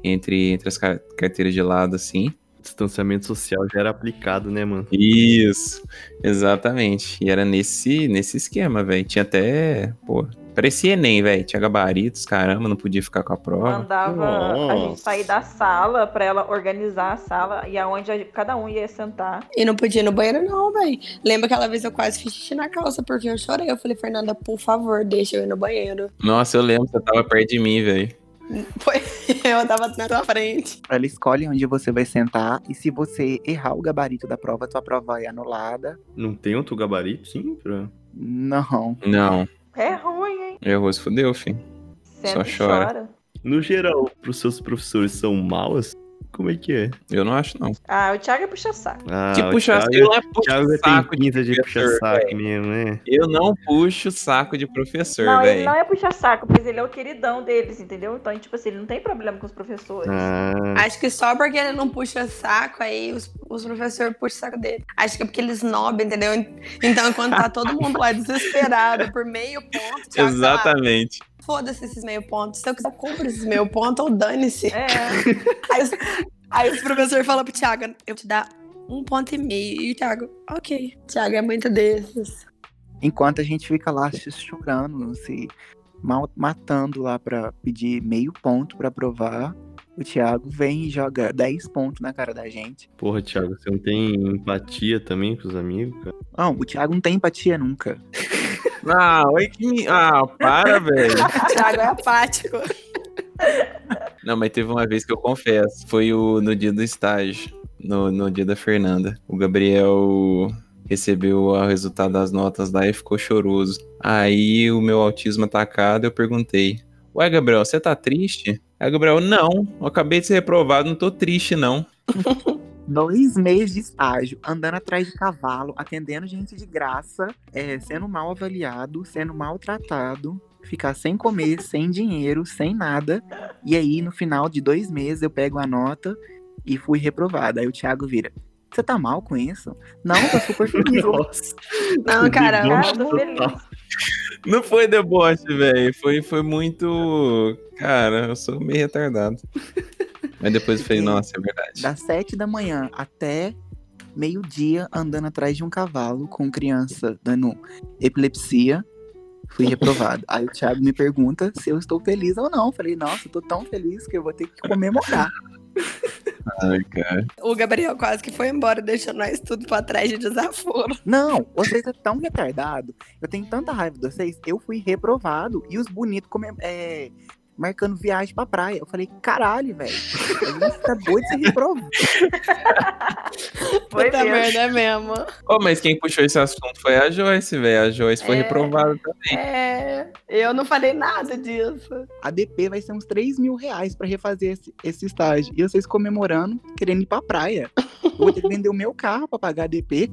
entre, entre as ca- carteiras de lado assim. Distanciamento social já era aplicado, né, mano? Isso, exatamente. E era nesse, nesse esquema, velho. Tinha até, pô, parecia Enem, velho. Tinha gabaritos, caramba, não podia ficar com a prova. Mandava a gente Nossa. sair da sala pra ela organizar a sala e aonde a- cada um ia sentar. E não podia ir no banheiro, não, velho. Lembra aquela vez eu quase fiz xixi na calça porque eu chorei. Eu falei, Fernanda, por favor, deixa eu ir no banheiro. Nossa, eu lembro, você tava perto de mim, velho. Foi, eu tava na tua frente. Ela escolhe onde você vai sentar e se você errar o gabarito da prova, tua prova é anulada. Não tem outro gabarito, sim, pra... Não. Não, É ruim, hein? errou, se fudeu, filho. Senta Só e chora. No geral, pros seus professores são maus? Como é que é? Eu não acho, não. Ah, o Thiago é puxa-saco. Ah, que o puxa Thiago- eu não é puxa Thiago saco tem de professor, puxa-saco velho. mesmo, né? Eu não puxo saco de professor, não, ele velho. não é puxa-saco, mas ele é o queridão deles, entendeu? Então, tipo assim, ele não tem problema com os professores. Ah, Acho que só porque ele não puxa saco, aí os, os professores puxam o saco dele. Acho que é porque eles nobem, entendeu? Então, quando tá todo mundo lá desesperado por meio ponto, Thiago, sei lá, Exatamente. Foda-se esses meio pontos. Se eu quiser, compra esses meio pontos ou dane-se. É. Aí, aí o professor fala pro Thiago, eu te dar um ponto e meio. E o Thiago, ok. Thiago é muito desses. Enquanto a gente fica lá se chorando, se mal- matando lá pra pedir meio ponto pra provar, o Thiago vem e joga 10 pontos na cara da gente. porra, Thiago, você não tem empatia também com os amigos, cara? Não, o Thiago não tem empatia nunca. Ah, oi que. me- Ah, para, velho. Thiago é apático. Não, mas teve uma vez que eu confesso. Foi o, no dia do estágio. No, no dia da Fernanda. O Gabriel recebeu o resultado das notas lá e ficou choroso. Aí o meu autismo atacado, eu perguntei: Ué, Gabriel, você tá triste? Aí o Gabriel, não, eu acabei de ser reprovado, não tô triste, não. Dois meses de estágio, andando atrás de cavalo, atendendo gente de graça, é, sendo mal avaliado, sendo maltratado, ficar sem comer, sem dinheiro, sem nada. E aí, no final de dois meses, eu pego a nota e fui reprovado. Aí o Thiago vira. Você tá mal com isso? Não, tô super feliz. Nossa. Não, cara, Deboche Cara, tô feliz. Não foi deboche, velho. Foi, foi muito. Cara, eu sou meio retardado. Mas depois eu falei, nossa, é verdade. das sete da manhã até meio-dia andando atrás de um cavalo com criança dando epilepsia. Fui reprovado. Aí o Thiago me pergunta se eu estou feliz ou não. Eu Falei, nossa, eu tô tão feliz que eu vou ter que comemorar. Ai, cara. o Gabriel quase que foi embora, deixando nós tudo pra trás de desaforo. Não, vocês é tão retardado. Eu tenho tanta raiva de vocês. Eu fui reprovado e os bonitos é, marcando viagem pra praia. Eu falei, caralho, velho. A gente tá doido de ser reprovado. Foi Puta merda, é mesmo. Oh, mas quem puxou esse assunto foi a Joyce, velho. A Joyce foi É. reprovada também. É, eu não falei nada disso. A DP vai ser uns 3 mil reais pra refazer esse, esse estágio. E vocês comemorando, querendo ir pra praia. Vou ter que vender o meu carro pra pagar a DP.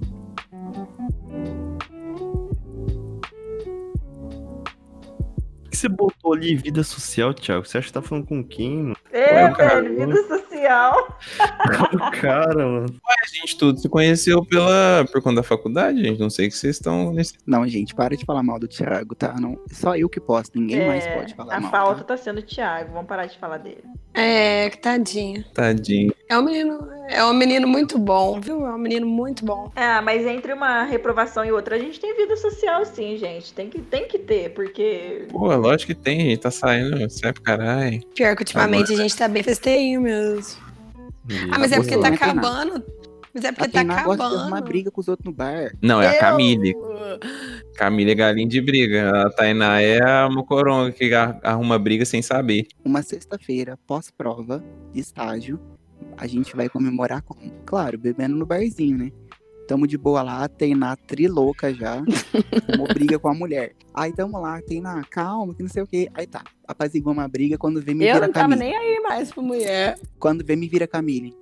Que você botou ali vida social, Thiago? Você acha que tá falando com quem, mano? É, cara, velho, vida social. Social. Cara, mano. A gente tudo se conheceu pela, por conta da faculdade, gente. Não sei que vocês estão nesse. Não, gente, para de falar mal do Thiago, tá? Não, só eu que posto, ninguém mais É, pode falar a mal. falta tá? tá sendo o Thiago. Vamos parar de falar dele. É, que tadinho. Tadinho. É um menino, é um menino muito bom, viu? É um menino muito bom. Ah, mas entre uma reprovação e outra, a gente tem vida social sim, gente. Tem que, tem que ter, porque. Pô, lógico que tem, gente. Tá saindo, sai pro caralho. Pior que ultimamente a gente tá bem festeinho mesmo. Ah, mas é porque tá acabando. Mas é A porque tá Tainá gosta de arrumar acabando. briga com os outros no bar. Não, é a Camille. Camille é galinha de briga. A Tainá é a mocoronga que ar- arruma briga sem saber. Uma sexta-feira, pós-prova, de estágio, a gente vai comemorar com, claro, bebendo no barzinho, né? Tamo de boa lá, na trilouca já, uma briga com a mulher. Aí tamo lá, na calma, que não sei o quê. Aí tá, apazigou uma briga, quando vê me Eu vira não tava Camille. nem aí mais pra mulher. Quando vê me vira Camille.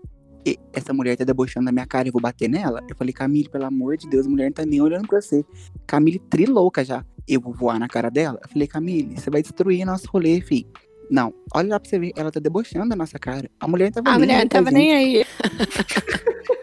E essa mulher tá debochando da minha cara, eu vou bater nela? Eu falei, Camille, pelo amor de Deus, a mulher não tá nem olhando pra você. Camille trilouca já. Eu vou voar na cara dela? Eu falei, Camille, você vai destruir nosso rolê, fi. Não, olha lá pra você ver, ela tá debochando da nossa cara. A mulher tava A nem mulher aí não tava gente. nem aí.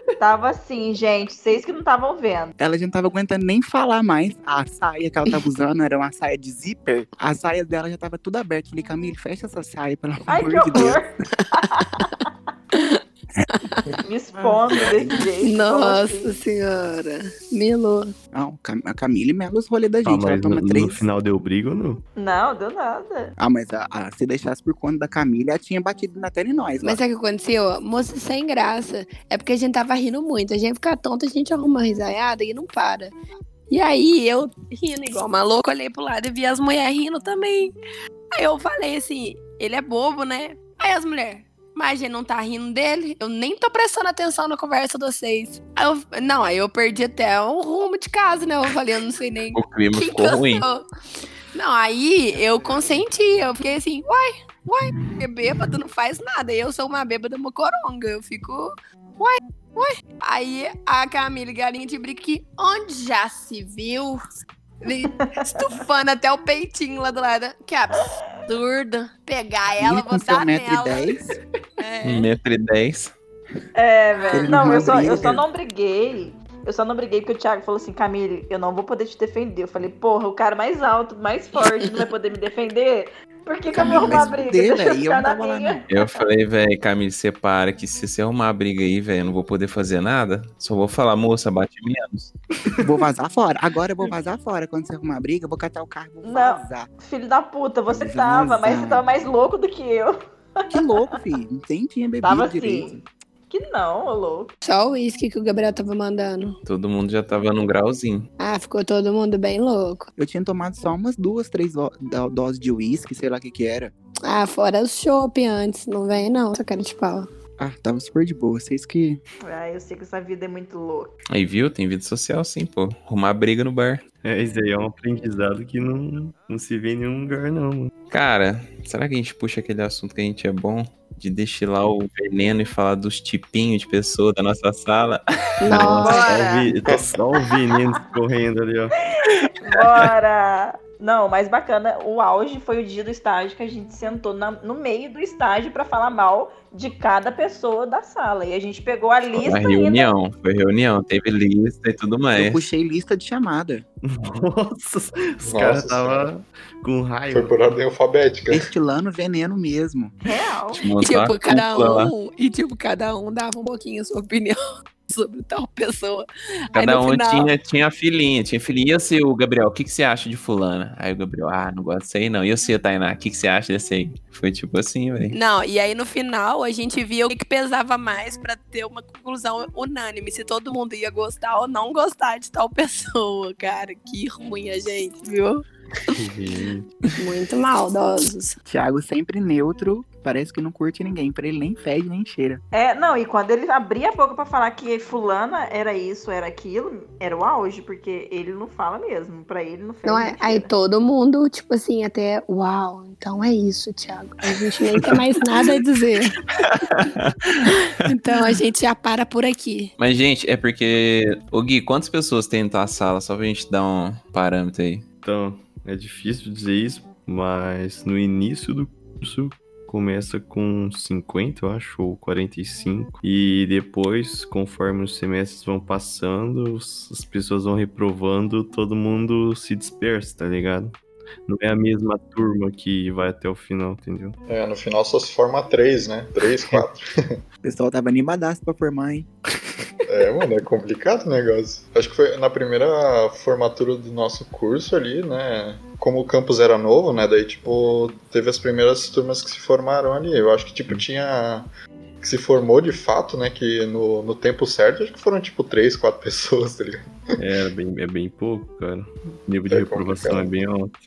Tava assim, gente. Vocês que não estavam vendo. Ela já não tava aguentando nem falar mais. A saia que ela tava usando era uma saia de zíper. A saia dela já tava tudo aberta. Falei, Camille, fecha essa saia, pelo Ai, amor que de Deus. Me expondo desse jeito. como assim? Nossa senhora. Melou. Não, a Camille mela os rolês da Ah, gente. ela mas toma no, três. no final deu briga ou não? Não, deu nada. Ah, mas a, a- se deixasse por conta da Camille, ela tinha batido na tela em nós. lá. Mas sabe o que aconteceu? Moça sem graça. É porque a gente tava rindo muito. A gente fica tonta, a gente arruma uma risaiada e não para. E aí, eu rindo igual uma louca, olhei pro lado e vi as mulheres rindo também. Aí eu falei assim, ele é bobo, né? Aí as mulheres, mas gente não tá rindo dele? Eu nem tô prestando atenção na conversa de vocês. Aí eu, não, aí eu perdi até o rumo de casa, né? Eu falei, eu não sei nem O clima ficou ruim. cansou. Não, aí eu consenti, eu fiquei assim, uai, uai, porque bêbado não faz nada. Eu sou uma bêbada mocoronga, eu fico, uai, uai. Aí a Camila Galinha de Brique, onde já se viu? Ele Estufando até o peitinho lá do lado. Que absurdo. Pegar ela, botar metro e nela. dez. É. 1,10m. É, velho. não Não, eu só, briga. eu só não briguei. Eu só não briguei porque o Thiago falou assim, Camille, eu não vou poder te defender. Eu falei, porra, o cara mais alto, mais forte, não vai poder me defender? Por que, que eu vou arrumar vai briga? Deixa eu eu ficar não tava lá, minha. não. Eu falei, velho, Camille, separa que se você arrumar a briga aí, velho, eu não vou poder fazer nada. Só vou falar, moça, bate menos. Vou vazar fora. Agora eu vou vazar fora. Quando você arrumar briga, eu vou catar o carro e vou Não. vazar. Filho da puta, você Vazar. tava, mas você tava mais louco do que eu. Que louco, filho. Nem tinha bebido Tava direito. assim. Que não, ô louco. Só o uísque que o Gabriel tava mandando. Todo mundo já tava num grauzinho. Ah, ficou todo mundo bem louco. Eu tinha tomado só umas duas, três do- do- doses de uísque, sei lá o que que era. Ah, fora o chopp antes, não vem não, sua cara de pau. Ah, tava super de boa. Vocês que. Ah, eu sei que essa vida é muito louca. Aí, viu? Tem vida social sim, pô. Arrumar briga no bar. É, isso aí é um aprendizado que não, não se vê em nenhum lugar, não. mano. Cara, será que a gente puxa aquele assunto que a gente é bom? De destilar o veneno e falar dos tipinhos de pessoa da nossa sala? Nossa. Bora. Tá só o veneno correndo ali, ó. Bora! Não, mais bacana, o auge foi o dia do estágio que a gente sentou na- no meio do estágio pra falar mal de cada pessoa da sala. E a gente pegou a lista Foi ainda. reunião, foi reunião, teve lista e tudo Eu mais. puxei lista de chamada. Nossa, os caras tava com Foi raiva. por ordem alfabética. Destilando veneno mesmo. Real. Montou Tipo, cada lá. um. E tipo, cada um dava um pouquinho a sua opinião sobre tal pessoa. Aí, Cada no um final- tinha, tinha filhinha, tinha filhinha. E eu sei, o Gabriel, o que, que você acha de fulana? Aí o Gabriel, ah, não gosto aí não. E eu sei, Tainá, o que, que você acha desse aí? Foi tipo assim, velho. Não, e aí no final a gente via o que que pesava mais pra ter uma conclusão unânime. Se todo mundo ia gostar ou não gostar de tal pessoa, cara. Que ruim a gente, viu? Muito maldosos. Thiago sempre neutro. Parece que não curte ninguém. Pra ele nem fede, nem cheira. É, não, e quando ele abria a boca pra falar que fulana era isso, era aquilo, era o auge, porque ele não fala mesmo. Pra ele não fez. Não é? Aí todo mundo, tipo assim, até, uau, então é isso, Thiago. A gente nem tem mais nada a dizer. então a gente já para por aqui. Mas, gente, é porque. Ô Gui, quantas pessoas tem na tua sala? Só pra gente dar um parâmetro aí. então, é difícil dizer isso, mas no início do curso, começa com 50, eu acho, ou 45. E depois, conforme os semestres vão passando, as pessoas vão reprovando, todo mundo se dispersa, tá ligado? Não é a mesma turma que vai até o final, entendeu? É, no final só se forma três, né? Três, quatro. O pessoal tava animadaço pra formar, hein? É, mano, é complicado o negócio. Acho que foi na primeira formatura do nosso curso ali, né? Como o campus era novo, né? Daí, tipo, teve as primeiras turmas que se formaram ali. Eu acho que, tipo, tinha. Que se formou de fato, né? Que no, no tempo certo, acho que foram, tipo, três, quatro pessoas, tá ligado? É, é bem, é bem pouco, cara. O nível de É reprovação complicado. é bem alto.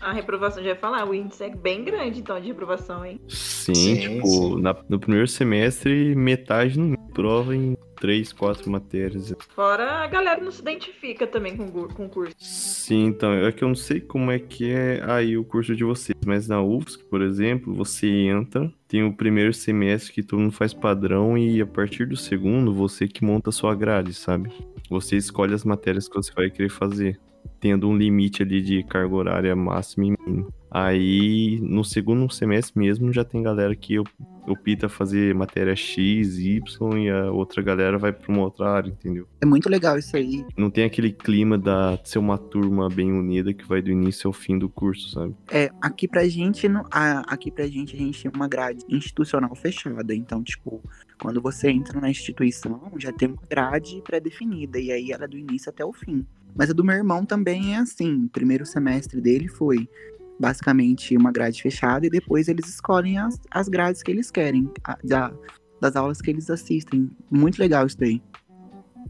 A reprovação, já ia falar, o índice é bem grande, então, de reprovação, hein? Sim, Sim, tipo, sim. na- no primeiro semestre, metade não prova em três, quatro matérias. Fora a galera não se identifica também com com o curso. Sim, então, é que eu não sei como é que é aí o curso de vocês, mas na UFSC, por exemplo, você entra, tem o primeiro semestre que todo mundo faz padrão e a partir do segundo, você que monta a sua grade, sabe? Você escolhe as matérias que você vai querer fazer, tendo um limite ali de carga horária máxima e mínima. Aí, no segundo semestre mesmo, já tem galera que op- opta fazer matéria X, Y e a outra galera vai para uma outra área, entendeu? É muito legal isso aí. Não tem aquele clima da de ser uma turma bem unida que vai do início ao fim do curso, sabe? É, aqui pra gente, não- a- aqui pra gente, a gente tem uma grade institucional fechada. Então, tipo, quando você entra na instituição, já tem uma grade pré-definida. E aí ela é do início até o fim. Mas a do meu irmão também é assim. O primeiro semestre dele foi basicamente uma grade fechada e depois eles escolhem as, as grades que eles querem, a- da- das aulas que eles assistem. Muito legal isso daí.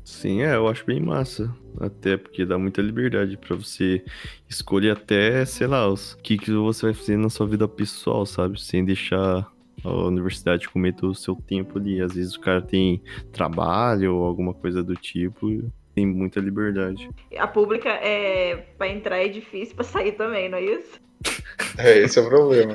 Sim, é, eu acho bem massa. Até porque dá muita liberdade pra você escolher até, sei lá, o que, que você vai fazer na sua vida pessoal, sabe? Sem deixar a universidade comer todo o seu tempo ali. Às vezes o cara tem trabalho ou alguma coisa do tipo. Tem muita liberdade. A pública é. Pra entrar é difícil, pra sair também, não é isso? É, esse é o problema.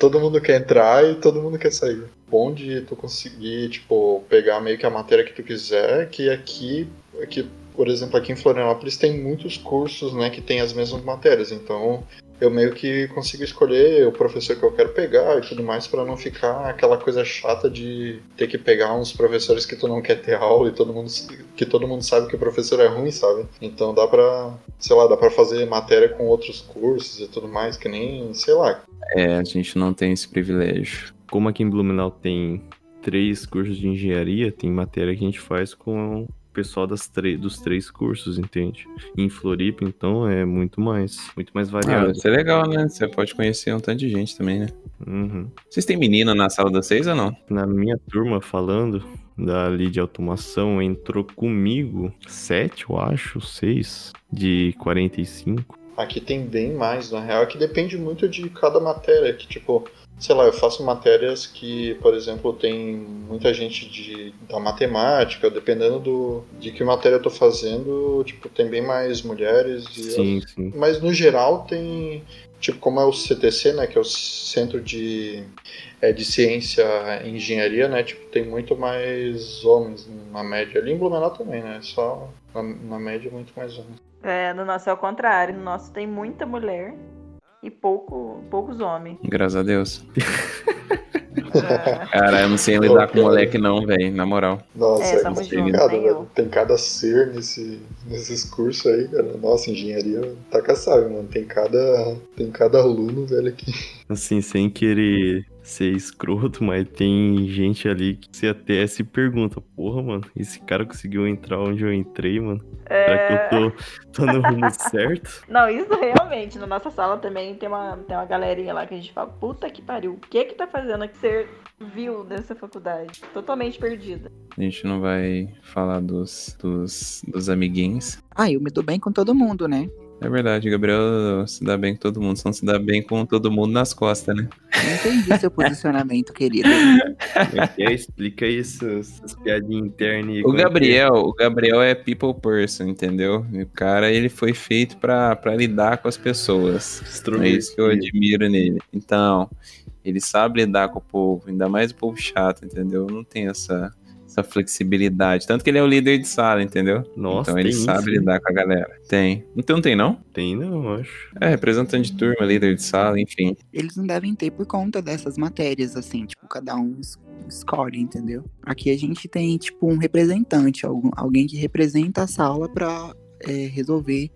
todo mundo quer entrar e todo mundo quer sair. Bom de tu conseguir, tipo, pegar meio que a matéria que tu quiser, que aqui, aqui por exemplo, aqui em Florianópolis tem muitos cursos, né, que tem as mesmas matérias. Então, eu meio que consigo escolher o professor que eu quero pegar e tudo mais para não ficar aquela coisa chata de ter que pegar uns professores que tu não quer ter aula e todo mundo que todo mundo sabe que o professor é ruim, sabe? Então dá pra, sei lá, dá pra fazer matéria com outros cursos e tudo mais, que nem, sei lá. É, a gente não tem esse privilégio. Como aqui em Blumenau tem três cursos de engenharia, tem matéria que a gente faz com pessoal das tre- dos três cursos, entende? Em Floripa, então, é muito mais, muito mais Ah, variado. deve ser legal, né? Você pode conhecer um tanto de gente também, né? Uhum. Vocês têm menina na sala de vocês ou não? Na minha turma, falando da lead de automação, entrou comigo sete, eu acho, seis, de 45. Aqui tem bem mais, na real, é que depende muito de cada matéria, que tipo, sei lá, eu faço matérias que, por exemplo, tem muita gente de, da matemática, dependendo do, de que matéria eu tô fazendo, tipo, tem bem mais mulheres e Sim, sim. Mas no geral tem, tipo, como é o CTC, né, que é o Centro de, é, de Ciência e Engenharia, né, tipo, tem muito mais homens na média. Ali em Blumenau também, né, só na, na média muito mais homens. É, no nosso é o contrário. No nosso tem muita mulher e pouco, poucos homens. Graças a Deus. É, Cara, eu não sei lidar com moleque não, velho, na moral. Nossa, É, é, nem velho. eu. Tem cada ser nesse, nesses cursos aí, cara. Nossa, engenharia tá caçável, mano. Tem cada, tem cada aluno, velho, aqui. Assim, sem querer ser escroto, mas tem gente ali que você até se pergunta, porra, mano, esse cara conseguiu entrar onde eu entrei, mano? Será que eu tô, tô no rumo certo? Não, isso realmente. Na nossa sala também tem uma, tem uma galerinha lá que a gente fala, puta que pariu, o que que tá fazendo que ser viu nessa faculdade? Totalmente perdida. A gente não vai falar dos, dos, dos amiguinhos. Ah, eu me dou bem com todo mundo, né? É verdade, Gabriel se dá bem com todo mundo, só não se dá bem com todo mundo nas costas, né? Não entendi seu posicionamento, querido. É é? Explica isso, essas piadinhas internas. O é que é? Gabriel, o Gabriel é people person, entendeu? O cara, ele foi feito pra, pra lidar com as pessoas. É isso que eu admiro nele. Então, ele sabe lidar com o povo, ainda mais o povo chato, entendeu? Não tem essa, essa flexibilidade. Tanto que ele é o líder de sala, entendeu? Nossa, então ele tem sabe isso, lidar com a galera. Tem. Então não tem, não? Tem não, acho. É, representante de turma, líder de sala, enfim. Eles não devem ter por conta dessas matérias, assim, tipo, cada um es- escolhe, entendeu? Aqui a gente tem, tipo, um representante, algum, alguém que representa a sala pra é, resolver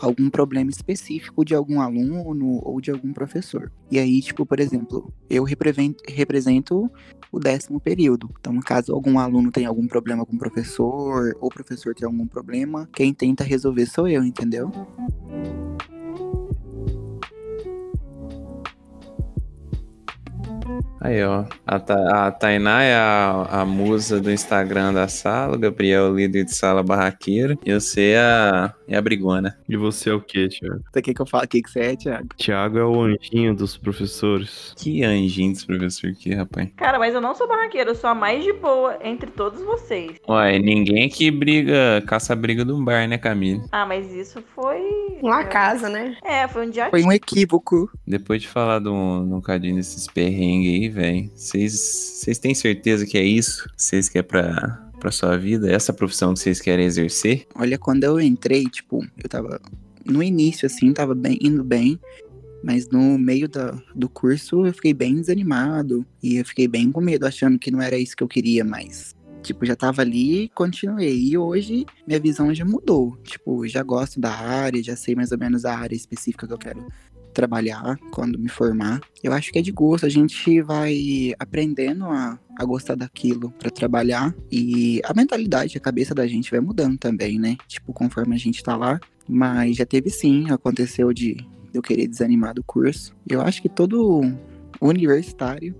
algum problema específico de algum aluno ou de algum professor. E aí, tipo, por exemplo, eu represento o décimo período. Então, caso algum aluno tenha algum problema com o professor, ou o professor tenha algum problema, quem tenta resolver sou eu, entendeu? Aí, ó. A, Ta- a Tainá é a, a musa do Instagram da sala, o Gabriel é o líder de sala barraqueiro, e você é a, é a brigona. E você é o quê, Thiago? Você quer que eu fale o que, que você é, Thiago? Thiago é o anjinho dos professores. Que anjinho desse professor aqui, rapaz. Cara, mas eu não sou barraqueira, eu sou a mais de boa entre todos vocês. Ué, ninguém aqui briga, caça a briga do bar, né, Camille? Ah, mas isso foi. Uma casa, né? É, foi um dia Foi um equívoco. Depois de falar de um, de um cadinho desses perrengues aí, velho, vocês têm certeza que é isso? Vocês querem pra, pra sua vida? Essa profissão que vocês querem exercer? Olha, quando eu entrei, tipo, eu tava. No início, assim, tava bem, indo bem. Mas no meio da, do curso eu fiquei bem desanimado. E eu fiquei bem com medo, achando que não era isso que eu queria mais. Tipo, já tava ali e continuei. E hoje minha visão já mudou. Tipo, já gosto da área, já sei mais ou menos a área específica que eu quero trabalhar quando me formar. Eu acho que é de gosto, a gente vai aprendendo a, a gostar daquilo pra trabalhar e a mentalidade, a cabeça da gente vai mudando também, né? Tipo, conforme a gente tá lá. Mas já teve sim, aconteceu de eu querer desanimar do curso. Eu acho que todo universitário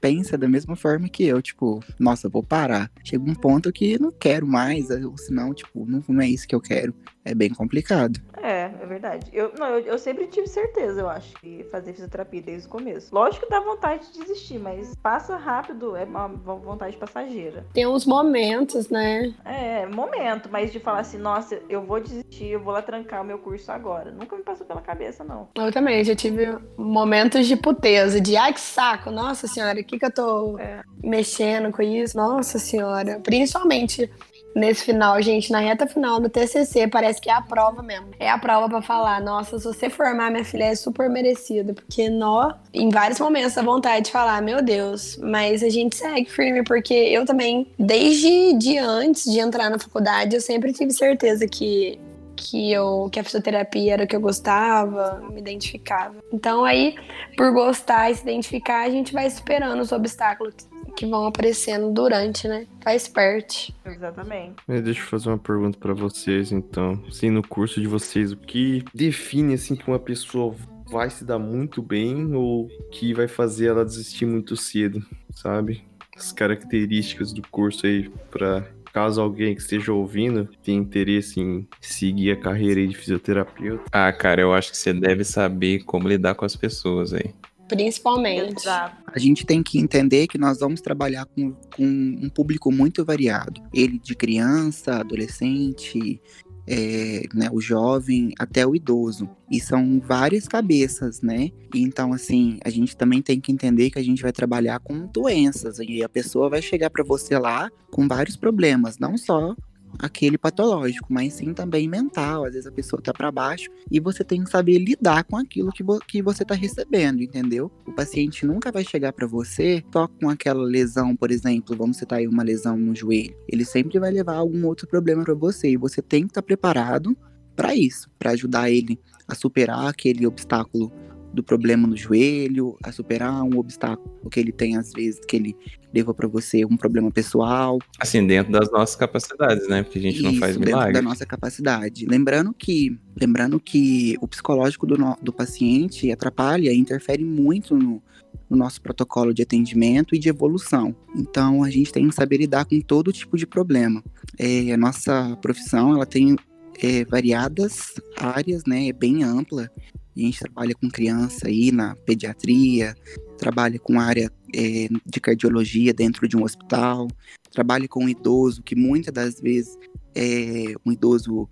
pensa da mesma forma que eu, tipo, nossa, vou parar. Chega um ponto que não quero mais, ou senão, tipo, não, não é isso que eu quero. É bem complicado. É, é verdade. Eu, não, eu, eu sempre tive certeza, eu acho, que fazer fisioterapia desde o começo. Lógico que dá vontade de desistir, mas passa rápido, é uma vontade passageira. Tem uns momentos, né? É, momento, mas de falar assim, nossa, eu vou desistir, eu vou lá trancar o meu curso agora. Nunca me passou pela cabeça, não. Eu também já tive momentos de puteza, de ai que saco, nossa senhora, o que que eu tô É. mexendo com isso? Nossa senhora. Principalmente nesse final, gente, na reta final do TCC, parece que é a prova mesmo. É a prova pra falar, nossa, se você formar minha filha é super merecido, porque nó, em vários momentos dá vontade de falar, meu Deus, mas a gente segue firme, porque eu também, desde de antes de entrar na faculdade, eu sempre tive certeza que que eu que a fisioterapia era o que eu gostava, me identificava. Então aí, por gostar e se identificar, a gente vai superando os obstáculos que vão aparecendo durante, né? Faz parte. Exatamente. É, deixa eu fazer uma pergunta pra vocês, então. Assim, no curso de vocês, o que define, assim, que uma pessoa vai se dar muito bem ou que vai fazer ela desistir muito cedo, sabe? As características do curso aí pra caso alguém que esteja ouvindo tenha interesse em seguir a carreira aí de fisioterapeuta. Ah, cara, eu acho que você deve saber como lidar com as pessoas aí. Principalmente. Exato. A gente tem que entender que nós vamos trabalhar com, com um público muito variado. Ele de criança, adolescente, é, né, o jovem, até o idoso. E são várias cabeças, né? E Então, assim, a gente também tem que entender que a gente vai trabalhar com doenças. E a pessoa vai chegar para você lá com vários problemas, não só aquele patológico, mas sim também mental. Às vezes a pessoa tá para baixo e você tem que saber lidar com aquilo que, vo- que você tá recebendo, entendeu? O paciente nunca vai chegar para você só com aquela lesão, por exemplo, vamos citar aí uma lesão no joelho. Ele sempre vai levar algum outro problema para você e você tem que estar preparado para isso, para ajudar ele a superar aquele obstáculo do problema no joelho, a superar um obstáculo que ele tem às vezes que ele leva para você um problema pessoal, Assim, dentro das nossas capacidades, né? Porque a gente não isso, faz dentro milagre. da nossa capacidade. Lembrando que, lembrando que o psicológico do, no- do paciente atrapalha e interfere muito no, no nosso protocolo de atendimento e de evolução. Então, a gente tem que saber lidar com todo tipo de problema. É, a nossa profissão, ela tem é, variadas áreas, né? É bem ampla. A gente trabalha com criança aí na pediatria, trabalha com área é, de cardiologia dentro de um hospital, trabalha com um idoso que muitas das vezes é um idoso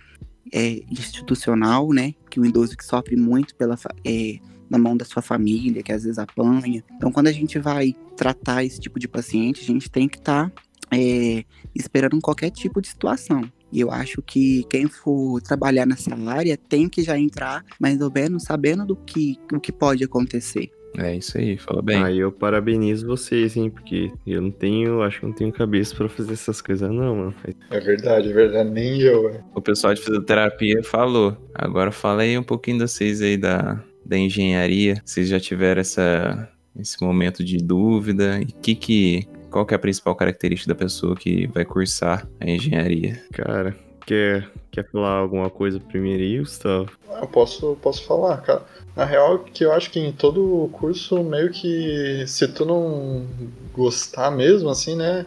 é, institucional, né? Que um idoso que sofre muito pela é, na mão da sua família, que às vezes apanha. Então, quando a gente vai tratar esse tipo de paciente, a gente tem que estar é, esperando qualquer tipo de situação. E eu acho que quem for trabalhar nessa área tem que já entrar mais ou menos sabendo do que, o que pode acontecer. É isso aí, fala bem. Aí eu parabenizo vocês, hein, porque eu não tenho, acho que não tenho cabeça pra fazer essas coisas não, mano. É verdade, é verdade. Nem eu, é. O pessoal de fisioterapia falou. Agora fala aí um pouquinho de vocês aí da, da engenharia. Vocês já tiveram essa, esse momento de dúvida? E que que, qual que é a principal característica da pessoa que vai cursar a engenharia? Cara, quer, quer falar alguma coisa primeiro aí, Gustavo? Eu posso, posso falar, cara. Na real, que eu acho que em todo o curso, meio que se tu não gostar mesmo, assim, né?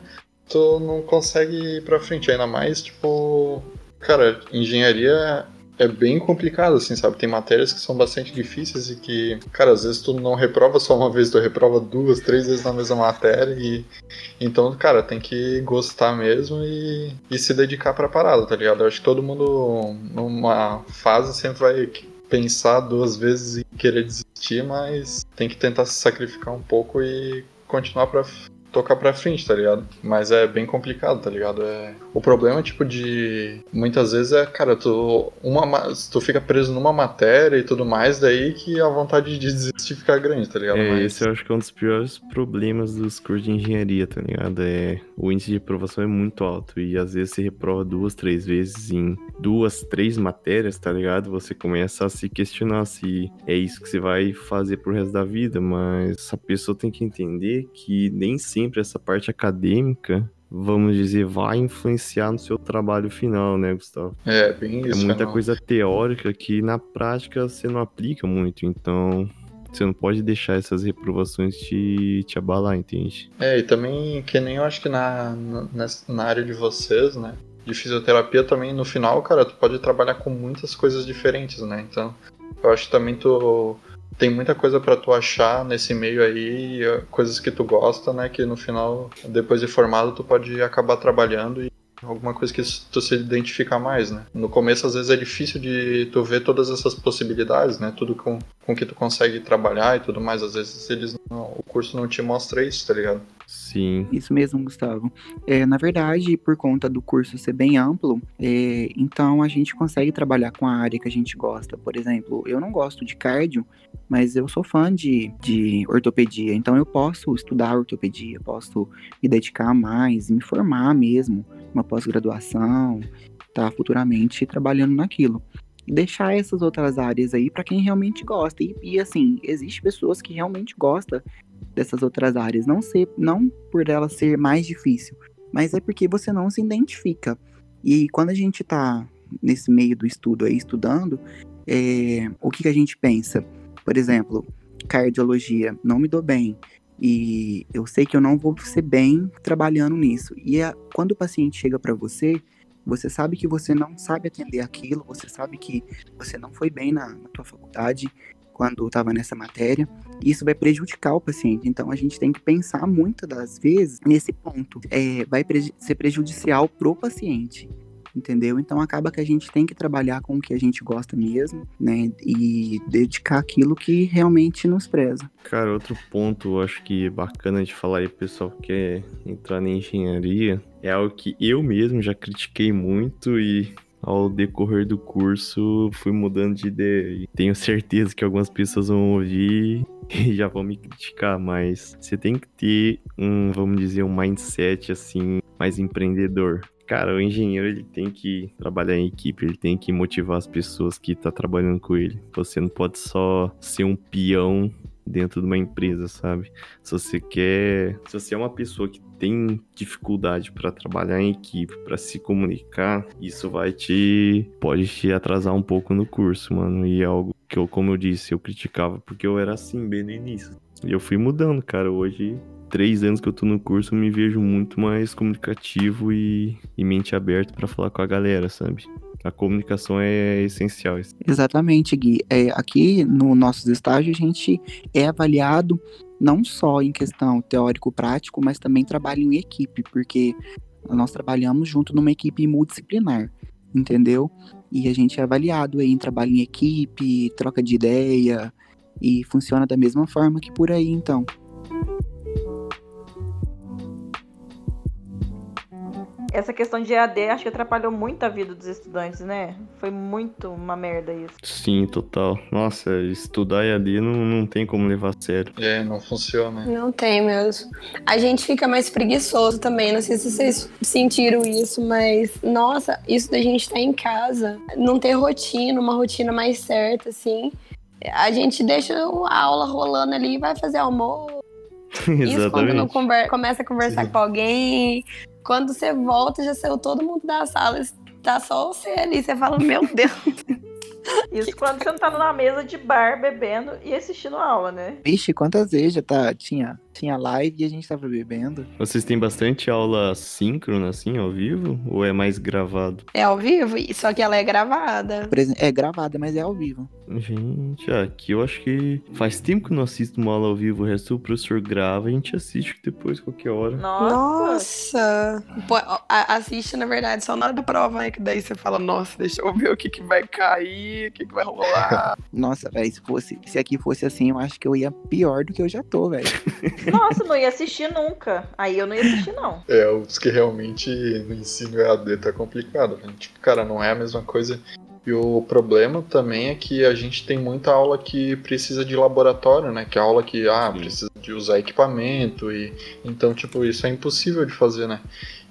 Tu não consegue ir pra frente. Ainda mais, tipo. Cara, engenharia é bem complicado, assim, sabe? Tem matérias que são bastante difíceis e que, cara, às vezes tu não reprova só uma vez, tu reprova duas, três vezes na mesma matéria e então, cara, tem que gostar mesmo e, e se dedicar pra parada, tá ligado? Eu acho que todo mundo numa fase sempre vai pensar duas vezes em querer desistir, mas tem que tentar se sacrificar um pouco e continuar pra tocar pra frente, tá ligado? Mas é bem complicado, tá ligado? É... O problema, tipo, de. Muitas vezes é, cara, tu, uma, tu fica preso numa matéria e tudo mais, daí que a vontade de desistir fica grande, tá ligado? É, Mas... esse eu acho que é um dos piores problemas dos cursos de engenharia, tá ligado? É, o índice de aprovação é muito alto e às vezes você reprova duas, três vezes em duas, três matérias, tá ligado? Você começa a se questionar se é isso que você vai fazer pro resto da vida, mas a pessoa tem que entender que nem sempre essa parte acadêmica vamos dizer, vai influenciar no seu trabalho final, né, Gustavo? É, bem isso. É muita né? coisa teórica que na prática você não aplica muito, então você não pode deixar essas reprovações te, te abalar, entende? É, e também, que nem eu acho que na, na, na área de vocês, né, de fisioterapia também, no final, cara, tu pode trabalhar com muitas coisas diferentes, né, então eu acho que também tu tem muita coisa para tu achar nesse meio aí, coisas que tu gosta, né? Que no final, depois de formado, tu pode acabar trabalhando e alguma coisa que tu se identifica mais, né? No começo, às vezes, é difícil de tu ver todas essas possibilidades, né? Tudo com, com que tu consegue trabalhar e tudo mais. Às vezes, eles não, o curso não te mostra isso, tá ligado? Sim. Isso mesmo, Gustavo. É, na verdade, por conta do curso ser bem amplo, é, então a gente consegue trabalhar com a área que a gente gosta. Por exemplo, eu não gosto de cardio, mas eu sou fã de, de ortopedia, então eu posso estudar ortopedia, posso me dedicar mais, me formar mesmo, uma pós-graduação, tá futuramente trabalhando naquilo. Deixar essas outras áreas aí para quem realmente gosta. E, e assim, existe pessoas que realmente gostam dessas outras áreas, não ser, não por ela ser mais difícil, mas é porque você não se identifica. E quando a gente tá nesse meio do estudo aí, estudando, é, o que, que a gente pensa? Por exemplo, cardiologia, não me dou bem. E eu sei que eu não vou ser bem trabalhando nisso. E a, quando o paciente chega para você, você sabe que você não sabe atender aquilo, você sabe que você não foi bem na, na tua faculdade quando estava nessa matéria. Isso vai prejudicar o paciente. Então a gente tem que pensar muitas das vezes nesse ponto. É, vai pre ser prejudicial pro paciente entendeu? Então acaba que a gente tem que trabalhar com o que a gente gosta mesmo, né? E dedicar aquilo que realmente nos preza. Cara, outro ponto acho que é bacana de falar aí, pessoal que quer entrar na engenharia, é algo que eu mesmo já critiquei muito e ao decorrer do curso fui mudando de ideia. Tenho certeza que algumas pessoas vão ouvir e já vão me criticar, mas você tem que ter um, vamos dizer, um mindset assim mais empreendedor. Cara, o engenheiro ele tem que trabalhar em equipe, ele tem que motivar as pessoas que tá trabalhando com ele. Você não pode só ser um peão dentro de uma empresa, sabe? Se você quer, se você é uma pessoa que tem dificuldade para trabalhar em equipe, para se comunicar, isso vai te pode te atrasar um pouco no curso, mano. E é algo que eu, como eu disse, eu criticava porque eu era assim bem no início. E eu fui mudando, cara. Hoje três anos que eu tô no curso, eu me vejo muito mais comunicativo e, e mente aberta para falar com a galera, sabe? A comunicação é essencial. Exatamente, Gui. É, aqui no nossos estágios, a gente é avaliado não só em questão teórico-prático, mas também trabalho em equipe, porque nós trabalhamos junto numa equipe multidisciplinar, entendeu? E a gente é avaliado em trabalho em equipe, troca de ideia, e funciona da mesma forma que por aí, então. Essa questão de EAD acho que atrapalhou muito a vida dos estudantes, né? Foi muito uma merda isso. Sim, total. Nossa, estudar EAD não, não tem como levar a sério. É, não funciona. Não tem mesmo. A gente fica mais preguiçoso também. Não sei se vocês sentiram isso, mas nossa, isso da gente estar em casa, não ter rotina, uma rotina mais certa, assim. A gente deixa a aula rolando ali e vai fazer almoço. Isso quando não começa a conversar Sim. com alguém. Quando você volta, já saiu todo mundo da sala. Tá só você ali. Você fala, meu Deus. Isso quando você não tá numa mesa de bar bebendo e assistindo aula, né? Vixe, quantas vezes já tá, tinha, tinha live e a gente tava bebendo. Vocês têm bastante aula síncrona, assim, ao vivo? Ou é mais gravado? É ao vivo, só que ela é gravada. Por exemplo, é gravada, mas é ao vivo. Gente, aqui eu acho que faz tempo que não assisto uma aula ao vivo. O resto o professor grava e a gente assiste depois, qualquer hora. Nossa. Nossa! Assiste, na verdade, só na hora da prova, né? Que daí você fala, nossa, deixa eu ver o que, que vai cair, o que, que vai rolar. Nossa, velho, se fosse, se aqui fosse assim, eu acho que eu ia pior do que eu já tô, velho. Nossa, não ia assistir nunca. Aí eu não ia assistir, não. É, os que realmente no ensino EAD tá complicado, né? Tipo, cara, não é a mesma coisa. E o problema também é que a gente tem muita aula que precisa de laboratório, né? Que é aula que, ah, Sim. precisa de usar equipamento e... Então, tipo, isso é impossível de fazer, né?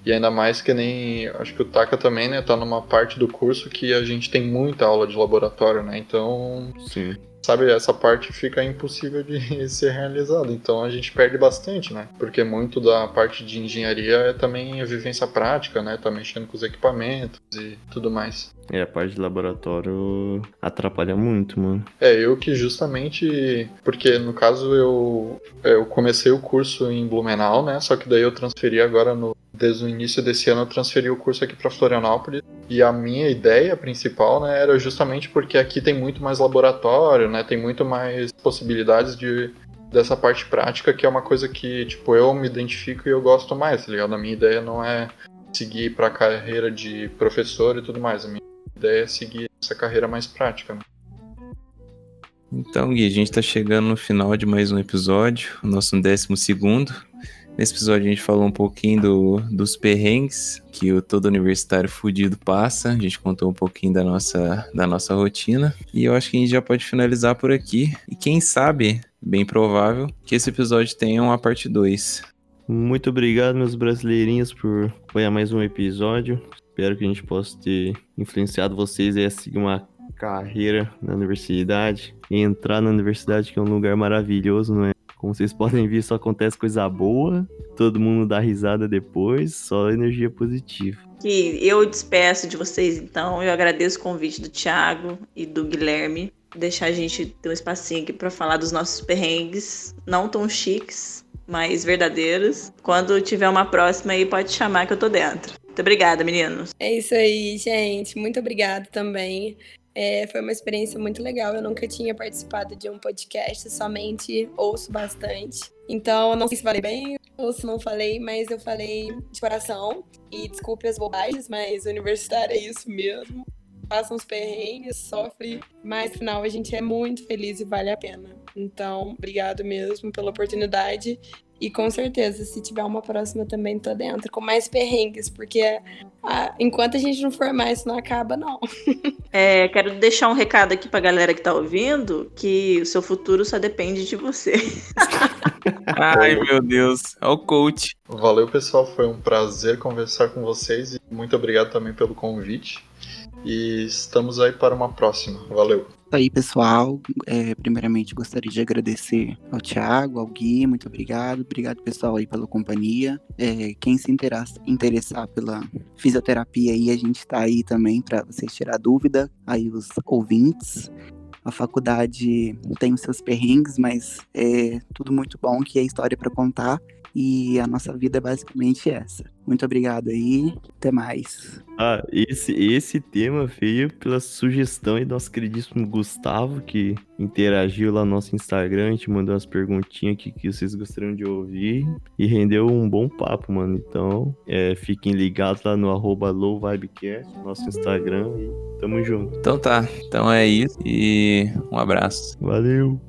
E ainda mais que nem... Acho que o Taka também, né? Tá numa parte do curso que a gente tem muita aula de laboratório, né? Então, Sim. Sabe, essa parte fica impossível de ser realizada. Então a gente perde bastante, né? Porque muito da parte de engenharia é também a vivência prática, né? Tá mexendo com os equipamentos e tudo mais. É, a parte de laboratório atrapalha muito, mano. É, eu que justamente. Porque no caso eu, eu comecei o curso em Blumenau, né? Só que daí eu transferi agora no. Desde o início desse ano eu transferi o curso aqui para Florianópolis. E a minha ideia principal, né, era justamente porque aqui tem muito mais laboratório, né? Tem muito mais possibilidades de dessa parte prática, que é uma coisa que, tipo, eu me identifico e eu gosto mais, tá ligado? A minha ideia não é seguir pra carreira de professor e tudo mais. A minha ideia é seguir essa carreira mais prática, né? Então, Gui, a gente tá chegando no final de mais um episódio, o nosso décimo segundo. Nesse episódio a gente falou um pouquinho do- dos perrengues que o todo universitário fudido passa. A gente contou um pouquinho da nossa, da nossa rotina. E eu acho que a gente já pode finalizar por aqui. E quem sabe, bem provável, que esse episódio tenha uma parte 2. Muito obrigado, meus brasileirinhos, por apoiar mais um episódio. Espero que a gente possa ter influenciado vocês a seguir uma carreira na universidade. E entrar na universidade, que é um lugar maravilhoso, não é? Como vocês podem ver, só acontece coisa boa. Todo mundo dá risada depois, só energia positiva. Que eu despeço de vocês, então. Eu agradeço o convite do Thiago e do Guilherme. Deixar a gente ter um espacinho aqui para falar dos nossos perrengues, não tão chiques, mas verdadeiros. Quando tiver uma próxima aí, pode chamar que eu tô dentro. Muito obrigada, meninos. É isso aí, gente. Muito obrigada também. É, foi uma experiência muito legal. Eu nunca tinha participado de um podcast, somente ouço bastante. Então, eu não sei se falei bem ou se não falei, mas eu falei de coração. E desculpe as bobagens, mas universitário é isso mesmo. Passa uns perrengues, sofre, mas no final a gente é muito feliz e vale a pena. Então, obrigado mesmo pela oportunidade. E com certeza, se tiver uma próxima também, tô dentro, com mais perrengues, porque ah, enquanto a gente não formar, isso não acaba, não. É, quero deixar um recado aqui pra galera que tá ouvindo, que o seu futuro só depende de você. Ai, meu Deus. Olha o coach. Valeu, pessoal. Foi um prazer conversar com vocês e muito obrigado também pelo convite. E estamos aí para uma próxima. Valeu. Aí, pessoal. É, primeiramente, gostaria de agradecer ao Thiago, ao Gui, muito obrigado. Obrigado, pessoal, aí pela companhia. É, quem se interessa- interessar pela fisioterapia aí, a gente está aí também para vocês tirar dúvida. Aí, os ouvintes. A faculdade tem os seus perrengues, mas é tudo muito bom que é história para contar. E a nossa vida é basicamente essa. Muito obrigado aí. Até mais. Ah, esse, esse tema veio pela sugestão aí do nosso queridíssimo Gustavo, que interagiu lá no nosso Instagram, a gente mandou umas perguntinhas aqui que vocês gostariam de ouvir e rendeu um bom papo, mano. Então, é, fiquem ligados lá no arroba lowvibecast, nosso Instagram, e tamo junto. Então tá. Então é isso. E um abraço. Valeu!